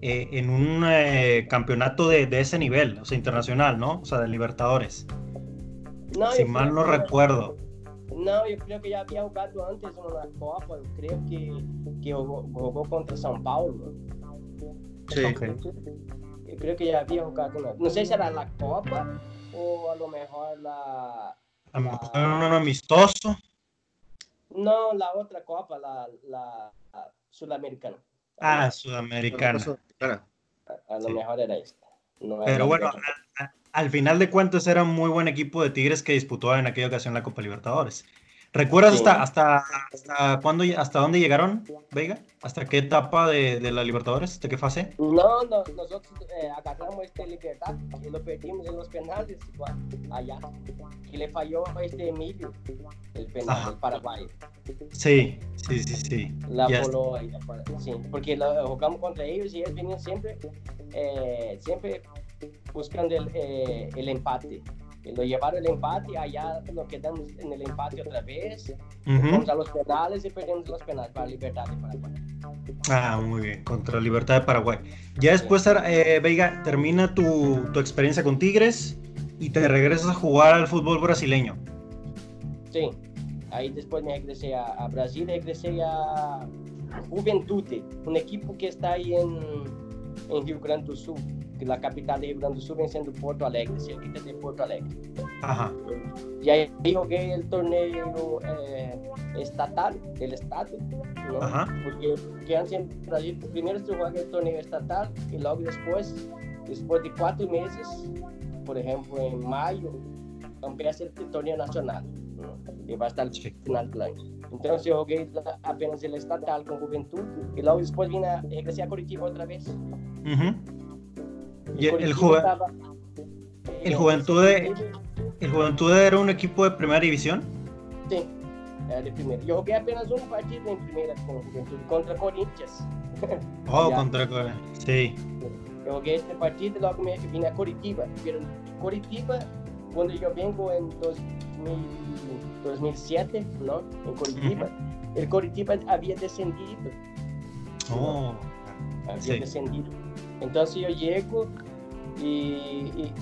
eh, en un eh, campeonato de, de, ese nivel, o sea, internacional, ¿no? O sea, de Libertadores. No, si mal no que, recuerdo. No, yo creo que ya había jugado antes una Copa, creo que, que jugó, jugó, contra São Paulo. Sí. Okay. Yo creo que ya había jugado. No sé si era la Copa o a lo mejor la. A lo mejor era un amistoso. No, la otra Copa, la, la, la Sudamericana. Ah, Sudamericana. A, a lo sí. mejor era esta. No Pero bueno, al, al, final de cuentas era un muy buen equipo de Tigres que disputó en aquella ocasión la Copa Libertadores. ¿Recuerdas sí. hasta, hasta, hasta, cuándo, hasta dónde llegaron, Vega? ¿Hasta qué etapa de, de la Libertadores? ¿De qué fase? No, no nosotros eh, agarramos este Libertad y lo perdimos en los penales allá. Y le falló este Emilio, el penal Ajá. del Paraguay. Sí, sí, sí, sí. La voló ahí, sí, porque lo, jugamos contra ellos y ellos venían siempre, eh, siempre buscando el, eh, el empate lo llevaron el empate, allá nos quedamos en el empate otra vez, uh -huh. vamos a los penales y perdimos los penales para Libertad de Paraguay. Ah, muy bien, contra Libertad de Paraguay. Ya después, eh, Veiga, termina tu, tu, experiencia con Tigres y te regresas a jugar al fútbol brasileño. Sí, ahí después me regresé a, a Brasil, regresé a Juventude, un equipo que está ahí en, en Rio Grande do Sul que la capital de Rio Grande do Sul vem sendo Porto Alegre, cerquita de Porto Alegre. Ajá. Y ahí jugué el torneo eh, estatal del estado, ¿no? Ajá. Porque que antes en Brasil, primero se juega el torneo estatal y luego después, después de cuatro meses, por ejemplo en mayo, empieza el torneo nacional, ¿no? Y va a estar el final del año. Entonces yo jugué apenas el estatal con Juventud y luego después vine a, regresé a Curitiba otra vez. Uh -huh. Y el, el, Juve, el, Juventud de, ¿El Juventud era un equipo de primera división? Sí, era de primera. Yo jugué apenas un partido en primera con Juventud, contra Corinthians. Oh, (laughs) contra Corinthians, sí. Yo jugué este partido y luego me vine a Curitiba. Pero Curitiba, cuando yo vengo en 2000, 2007, ¿no? En Curitiba, el Curitiba había descendido. Oh, había sí. descendido. Entonces yo llego y, y,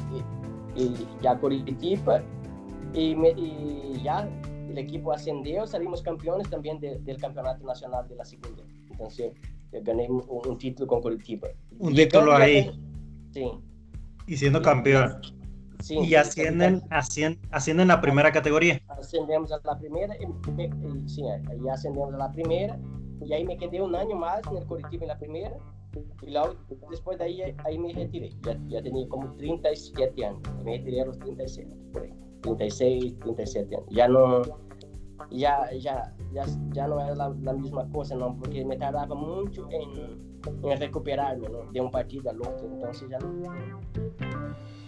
y, y ya Curitiba y, me, y, ya el equipo ascendió, salimos campeones también de, del campeonato nacional de la segunda. Entonces gané un, un título con Curitiba. Un título ahí. Sí. Y siendo campeón. Sí, y ascienden, ascienden, ascienden a la primera categoría. Ascendemos a la primera, y, y, sí, ahí ascendemos a la primera. Y ahí me quedé un año más en el Curitiba en la primera. Y luego, después de ahí, ahí me retiré. Ya, ya, tenía como 37 años. Me retiré a los 37, por ahí. 36, 37 años. Ya no, ya, ya, ya, ya no era la, la misma cosa, ¿no? Porque me tardaba mucho en, en recuperarme, ¿no? De un partido al otro. Entonces ya no,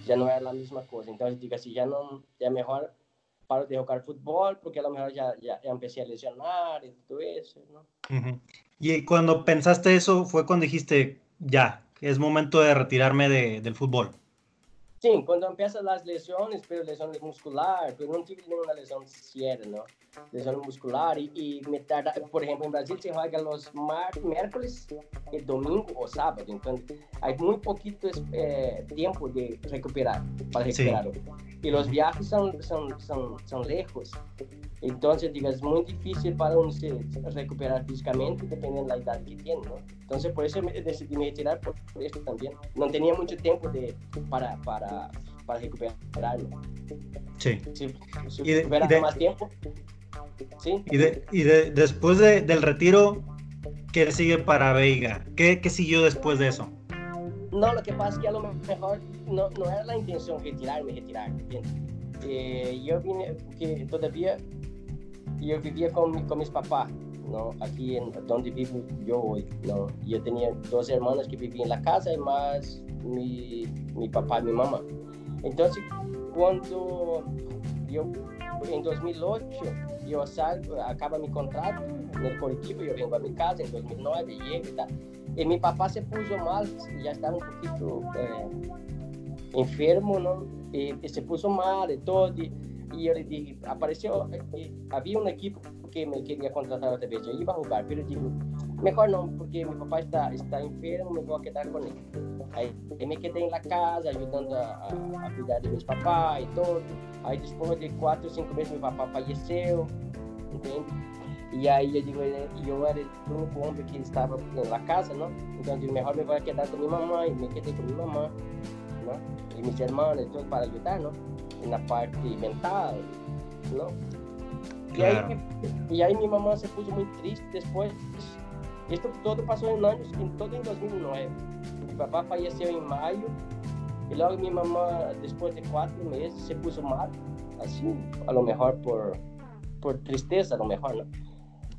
ya no era la misma cosa. Entonces digo así, ya no, ya mejor paro de jugar fútbol porque a lo mejor ya, ya empecé a lesionar y todo eso, ¿no? Uh -huh. Y cuando pensaste eso, fue cuando dijiste, ya, es momento de retirarme del fútbol. Sí, cuando empiezan las lesiones, pero lesiones muscular, pero no tive ninguna lesión seria, ¿no? Lesión muscular me tarda, por ejemplo, en Brasil se juega los miércoles, el domingo o sábado, entonces hay muy poquito eh, tiempo de recuperar, para recuperar. Sí. Y los viajes son, son, son, son lejos. Entonces, digo, es muy difícil para uno se recuperar físicamente dependiendo de la edad que tiene, ¿no? Entonces, por eso me decidí me retirar por, por esto también. No tenía mucho tiempo de, para, para, para recuperarlo. Sí. Si, si y de, y de, más tiempo. Sí. Y, de, y de, después de, del retiro, ¿qué sigue para Veiga? ¿Qué, ¿Qué siguió después de eso? No, lo que pasa es que a lo mejor no, no era la intención retirarme, retirarme. Eh, yo vine, que todavía yo vivía con, con mis papás, ¿no? Aquí en donde vivo yo hoy, ¿no? Yo tenía dos hermanos que vivían en la casa y más mi, mi papá y mi mamá. Entonces, cuando yo, en 2008, yo salgo, acaba mi contrato en el colectivo, yo vengo a mi casa en 2009, llego y tal. Y mi papá se puso mal, ya estaba un poquito eh, enfermo, ¿no? Y, y, se puso mal y todo. Y, y yo le dije, apareció, eh, había un equipo que me quería contratar otra vez, yo iba a jugar, pero digo, mejor no, porque mi papá está, está enfermo, me voy a quedar con él. Ahí, me quedé en la casa ayudando a, a, a cuidar de mis papás y todo. Ahí después de cuatro o cinco meses mi papá falleceu, ¿entiendes? Y ahí yo digo, yo era el único hombre que estaba en la casa, ¿no? Entonces mejor me voy a quedar con mi mamá y me quedé con mi mamá, ¿no? Y mis hermanos, todo para ayudar, ¿no? En la parte mental, ¿no? Claro. Y, ahí, y ahí mi mamá se puso muy triste después. Esto todo pasó en años, todo en 2009. Mi papá falleció en mayo y luego mi mamá, después de cuatro meses, se puso mal, así, a lo mejor por, por tristeza, a lo mejor, ¿no?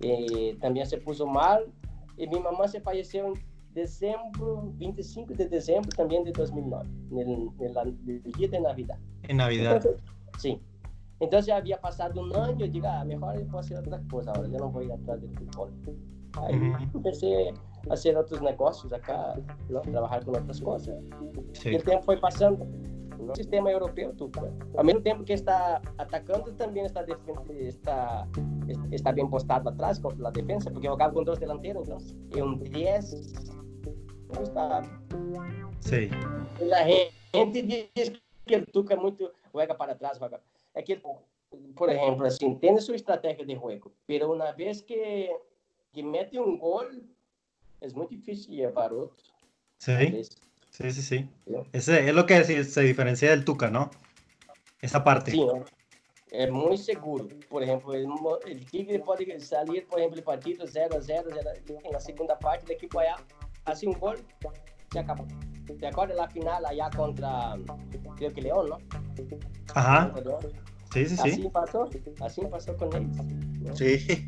Eh, también se puso mal y mi mamá se falleció en diciembre, 25 de diciembre también de 2009, en el, en el día de Navidad. En Navidad. Entonces, (laughs) sí. Entonces ya había pasado un año, yo digo, ah, mejor puedo hacer otra cosa ahora, yo no voy a ir atrás del fútbol. Ahí uh -huh. empecé hacer otros negocios acá, ¿no? trabajar con otras cosas. Sí. Y el tiempo fue pasando. ¿no? sistema europeo, tú, pues. al mismo tiempo que está atacando, también está, está, está bien postado atrás con la defensa, porque jugaba con dos delanteros, entonces, y un 10 está. Sí. La gente dice que el Tuca muito juega para atrás, juega. É que, por exemplo, assim, tem sua estratégia de juego, pero uma vez que, que mete um gol, é muito difícil llevar outro. Sí. Sí, sí, sí. Ese es lo que se, se diferencia del Tuca, ¿no? Esa parte. Sí, ¿no? es muy seguro. Por ejemplo, el, el, Tigre puede salir, por ejemplo, el partido 0 a 0, en la segunda parte, el equipo allá hace un gol, se acabó. ¿Te acuerdas la final allá contra, creo que León, no? Ajá. Sí, sí, sí. Así pasó, así pasó con ellos. ¿no? Sí.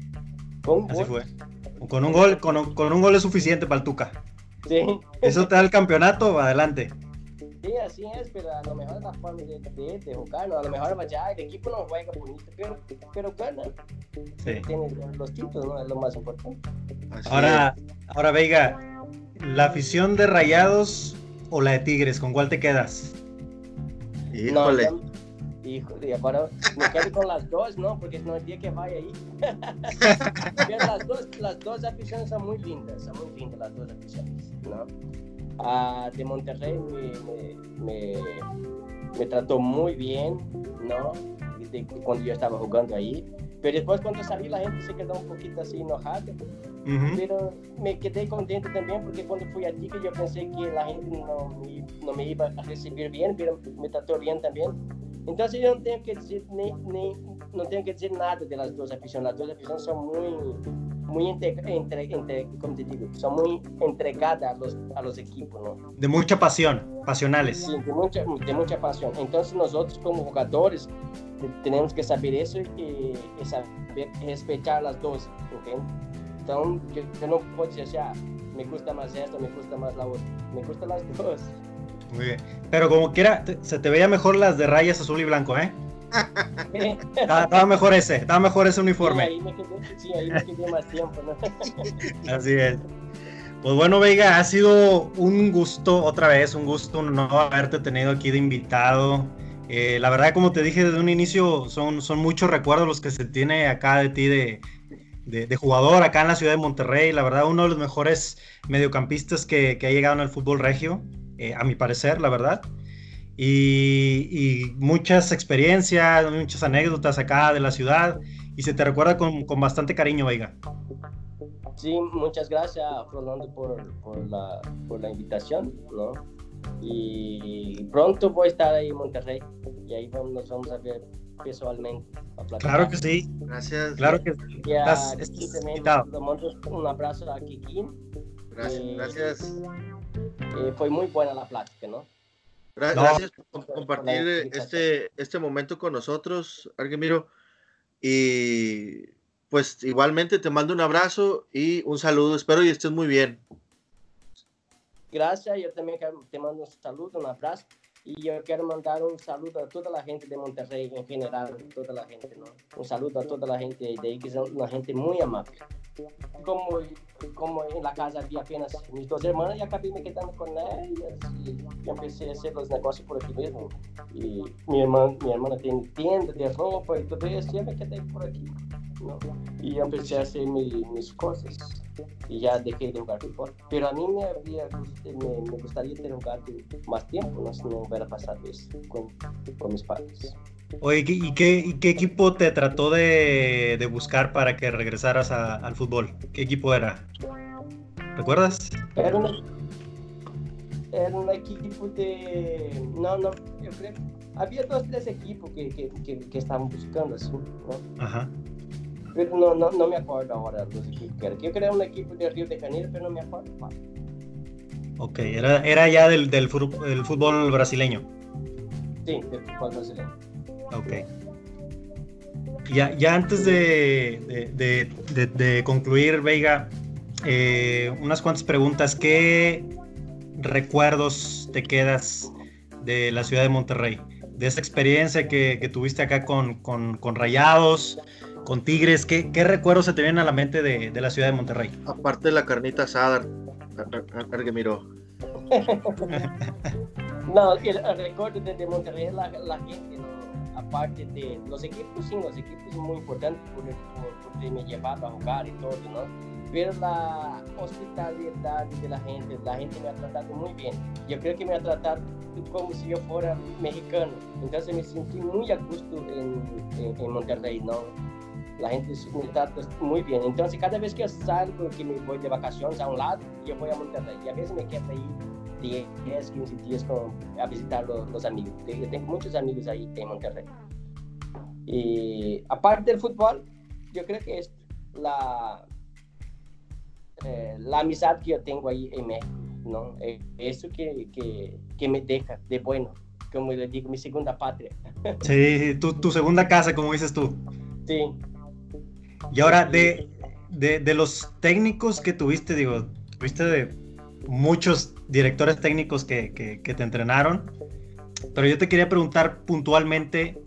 Con un Así gol. fue. Con un gol, con un, con un gol es suficiente para el Tuca. Sí. Eso te da el campeonato, adelante. Sí, así es, pero a lo mejor la forma de, de, de jugar, ¿no? a lo mejor vaya, el equipo no juega bonito, pero, pero gana. Sí. Tiene los títulos, ¿no? Es lo más importante. Así Ahora, ahora Veiga, la afición de Rayados o la de Tigres, ¿con cuál te quedas? Híjole. No, híjole, ahora me quedo con las dos, ¿no? Porque no el día que vaya ahí. (laughs) Pero las dos, las dos aficiones son muy lindas, son muy lindas las dos aficiones, ¿no? Ah, de Monterrey me, me, me, me trató muy bien, ¿no? De, cuando yo estaba jugando ahí. Pero después cuando salí la gente se quedó un poquito así enojada. Ujú. Pero me quedé contento también porque cuando fui a Tigre yo pensé que la gente no no me iba a recibir bien, pero me trató bien también. Entonces yo no tengo que decir, ni, ni, no tengo que decir nada de las dos aficiones. Las dos aficiones son muy, muy entre, entre, ¿cómo te digo? Son muy entregadas a los, a los equipos, ¿no? De mucha pasión, pasionales. Sí, de mucha, de mucha pasión. Entonces nosotros como jugadores te- tenemos que saber eso y, y saber respetar las dos, ¿entiendes? Entonces yo, yo no puedo decir, o sea, me gusta más esto, me gusta más la otra. Me gustan las dos. Muy bien. Pero como quiera, te- se te veía mejor las de rayas azul y blanco, ¿eh? (laughs) Estaba, mejor ese, estaba mejor ese Sí, uniforme. ahí me quedé, sí, ahí me quedé más tiempo, ¿no? (laughs) Así es. Pues bueno, Veiga, ha sido un gusto, otra vez, un gusto no haberte tenido aquí de invitado. Eh, la verdad, como te dije desde un inicio, son, son muchos recuerdos los que se tiene acá de ti de, de, jugador acá en la ciudad de Monterrey. La verdad, uno de los mejores mediocampistas que, que ha llegado en el fútbol regio, eh, a mi parecer, la verdad. Y, y, muchas experiencias, muchas anécdotas acá de la ciudad. Y se te recuerda con, con bastante cariño, Veiga. Sí, muchas gracias, Fernando, por, por, la, por la invitación, ¿no? Y pronto voy a estar ahí en Monterrey y ahí vamos, nos vamos a ver visualmente. claro que sí. Gracias. Claro que sí. Estás, un abrazo a Kikín. Gracias. Eh, gracias. Eh, fue muy buena la plática, ¿no? Gracias por compartir este, este momento con nosotros, Argemiro. Y pues igualmente te mando un abrazo y un saludo. Espero y estés muy bien. Gracias, yo también te mando un saludo, un abrazo. Y yo quiero mandar un saludo a toda la gente de Monterrey en general, toda la gente. Un saludo a toda la gente de ahí, que es una gente muy amable. Como, como en la casa había apenas mis dos hermanas, y acabé me quedando con ellas y empecé a hacer los negocios por aquí mismo. Y mi hermana, mi hermana tiene tienda de ropa y todo eso, y me quedé por aquí. Y empecé a hacer mis cosas y ya dejé de jugar fútbol. Pero a mí me, me, me gustaría tener jugado más tiempo, ¿no? si no hubiera pasado eso con, con mis padres. Oye, ¿y qué, y qué equipo te trató de, de buscar para que regresaras a, al fútbol? ¿Qué equipo era? ¿Recuerdas? Era un, era un equipo de... No, no, yo creo... Había dos, tres equipos que, que, que, que estaban buscando así, ¿no? Ajá. No, no, no me acuerdo ahora los equipos que era. Yo creo un equipo de Río de Janeiro, pero no me acuerdo. Ok, era, era ya del, del fútbol brasileño. Sí, del fútbol brasileño. Ok. Ya, ya antes de, de, de, de concluir, Veiga, eh, unas cuantas preguntas. ¿Qué recuerdos te quedas de la ciudad de Monterrey? De esa experiencia que, que tuviste acá con, con, con Rayados, con Tigres, ¿qué, qué recuerdos se te vienen a la mente de, de la ciudad de Monterrey? Aparte de la carnita asada, que miró. (laughs) no, el, recuerdo de, Monterrey es la, la gente, aparte de los equipos, sí, los equipos son muy importantes porque, porque me llevaba a jugar y todo, ¿no? Pero la hospitalidad de la gente, la gente me ha tratado muy bien. Yo creo que me ha tratado como si yo fuera mexicano. Entonces me sentí muy a gusto en, en, en Monterrey, ¿no? La gente me trata muy bien. Entonces, cada vez que salgo, que me voy de vacaciones a un lado, yo voy a Monterrey. Y a veces me quedo ahí 10, 15 días con, a visitar los, los, amigos. Yo tengo muchos amigos ahí en Monterrey. Y aparte del fútbol, yo creo que es la, eh, la amistad que yo tengo ahí en México. ¿no? Eh, eso que, que, que me deja de bueno, como le digo, mi segunda patria. Sí, tu, tu segunda casa, como dices tú. Sí. Y ahora, de, de, los técnicos que tuviste, digo, tuviste de muchos directores técnicos que, que, te entrenaron, pero yo te quería preguntar puntualmente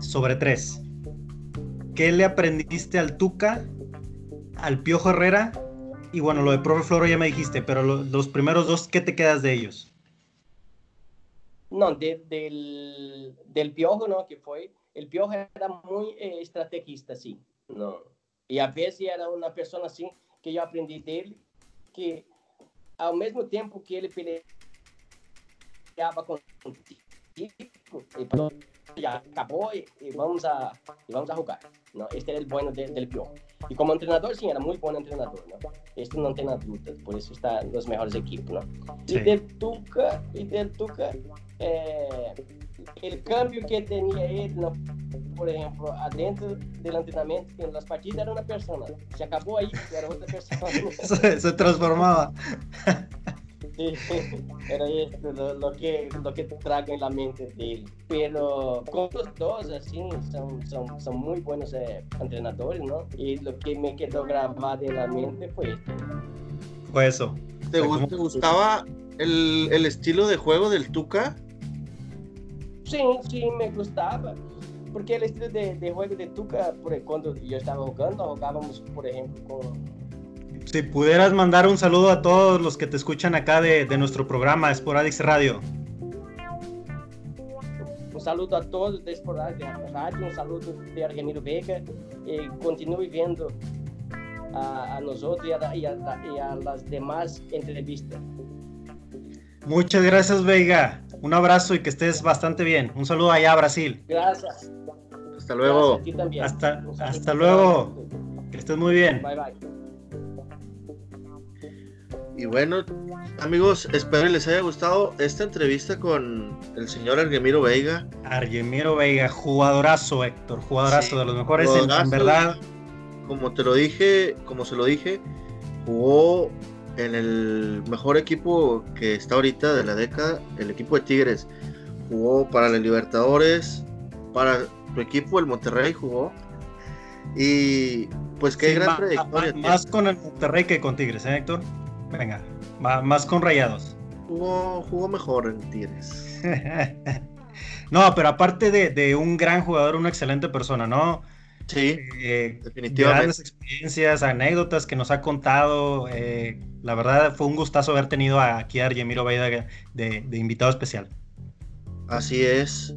sobre tres. ¿Qué le aprendiste al Tuca, al Piojo Herrera? Y bueno, lo de Profe Floro ya me dijiste, pero los primeros dos, ¿qué te quedas de ellos? No, del, del Piojo, ¿no? Que fue, el Piojo era muy eh, estrategista, sí. No. Y a veces era una persona así que yo aprendí de él, que al mismo tiempo que ele peleaba con tipo, ya acabó y, y, vamos a, y vamos a jugar. ¿no? Este era el bueno de, del Piojo. Y como entrenador, sí, era muy buen entrenador. ¿no? Este no tiene dudas, por eso está en los mejores equipos. ¿no? Sí. Y del Tuca, y del Tuca eh, el cambio que tenía él ¿no? por ejemplo, adentro del entrenamiento, en las partidas era una persona, se acabó ahí, era otra persona. (laughs) se, se transformaba. Sí, era esto lo, lo, que, lo que trago en la mente de él. Pero con los dos, así, son, son, son muy buenos eh, entrenadores, ¿no? Y lo que me quedó grabado en la mente fue esto. Fue eso. ¿Te, ¿te gustaba el, el estilo de juego del Tuca? Sí, sí, me gustaba porque el estilo de, de juego de Tuca, por, cuando yo estaba jugando, jugábamos, por ejemplo, con si pudieras mandar un saludo a todos los que te escuchan acá de, de nuestro programa Sporadix Radio. Un saludo a todos de Sporadix Radio, un saludo de Argemiro Vega y continúe viendo a, a nosotros y a, y, a, y a las demás entrevistas. Muchas gracias, Vega. Un abrazo y que estés bastante bien. Un saludo allá a Brasil. Gracias. Hasta luego. Gracias hasta, hasta luego. Que estés muy bien. Bye bye. Y bueno, amigos, espero les haya gustado esta entrevista con el señor Argemiro Veiga. Argemiro Veiga, jugadorazo, Héctor, jugadorazo sí, de los mejores, en, en, verdad. Como te lo dije, como se lo dije, jugó en el mejor equipo que está ahorita de la década, el equipo de Tigres. Jugó para la Libertadores, para tu equipo, el Monterrey jugó. Y pues qué sí, gran más, trayectoria. Más, más, con el Monterrey que con Tigres, ¿eh, Héctor? Venga, más con Rayados. Jugó, jugó mejor en Tigres. (laughs) no, pero aparte de, de, un gran jugador, una excelente persona, ¿no? Sí, eh. Grandes experiencias, anécdotas que nos ha contado. Eh, la verdad fue un gustazo haber tenido aquí a Argemiro Veida de, de, invitado especial. Así es.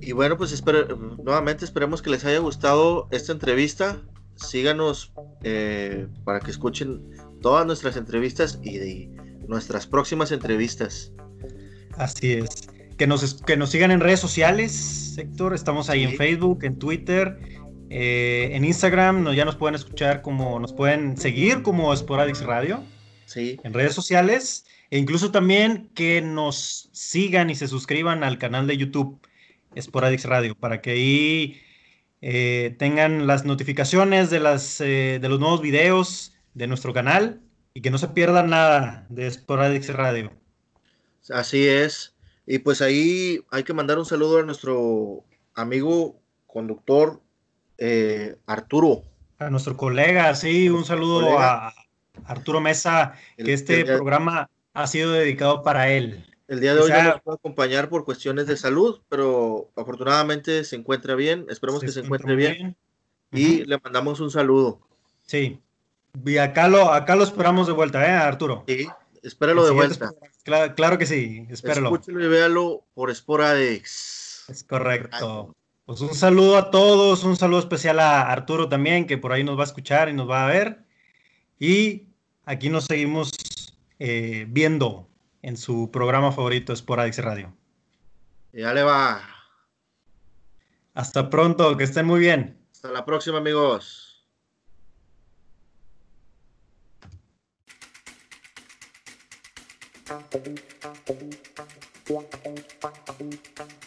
Y bueno, pues espero, nuevamente esperemos que les haya gustado esta entrevista. Síganos eh, para que escuchen todas nuestras entrevistas y de nuestras próximas entrevistas. Así es. Que nos, que nos sigan en redes sociales, Héctor. Estamos ahí sí. en Facebook, en Twitter, eh, en Instagram. No, ya nos pueden escuchar como, nos pueden seguir como Sporadix Radio. Sí. En redes sociales. E incluso también que nos sigan y se suscriban al canal de YouTube Sporadix Radio para que ahí eh, tengan las notificaciones de, las, eh, de los nuevos videos de nuestro canal y que no se pierdan nada de Sporadix Radio. Así es. Y pues ahí hay que mandar un saludo a nuestro amigo conductor eh, Arturo. A nuestro colega, sí, un saludo colega. a Arturo Mesa, el, que este día, programa ha sido dedicado para él. El día de hoy o sea, no nos puede acompañar por cuestiones de salud, pero afortunadamente se encuentra bien. Esperemos se que se encuentre bien. bien. Y uh -huh. le mandamos un saludo. Sí, y acá lo, acá lo esperamos de vuelta, ¿eh, Arturo? Sí, espéralo de vuelta. Claro, claro, que sí, espéralo. Escúchelo y véalo por Sporadex. Es correcto. Pues un saludo a todos, un saludo especial a Arturo también, que por ahí nos va a escuchar y nos va a ver. Y aquí nos seguimos eh, viendo en su programa favorito, Sporadix Radio. Ya le va. Hasta pronto, que estén muy bien. Hasta la próxima, amigos. Thank you.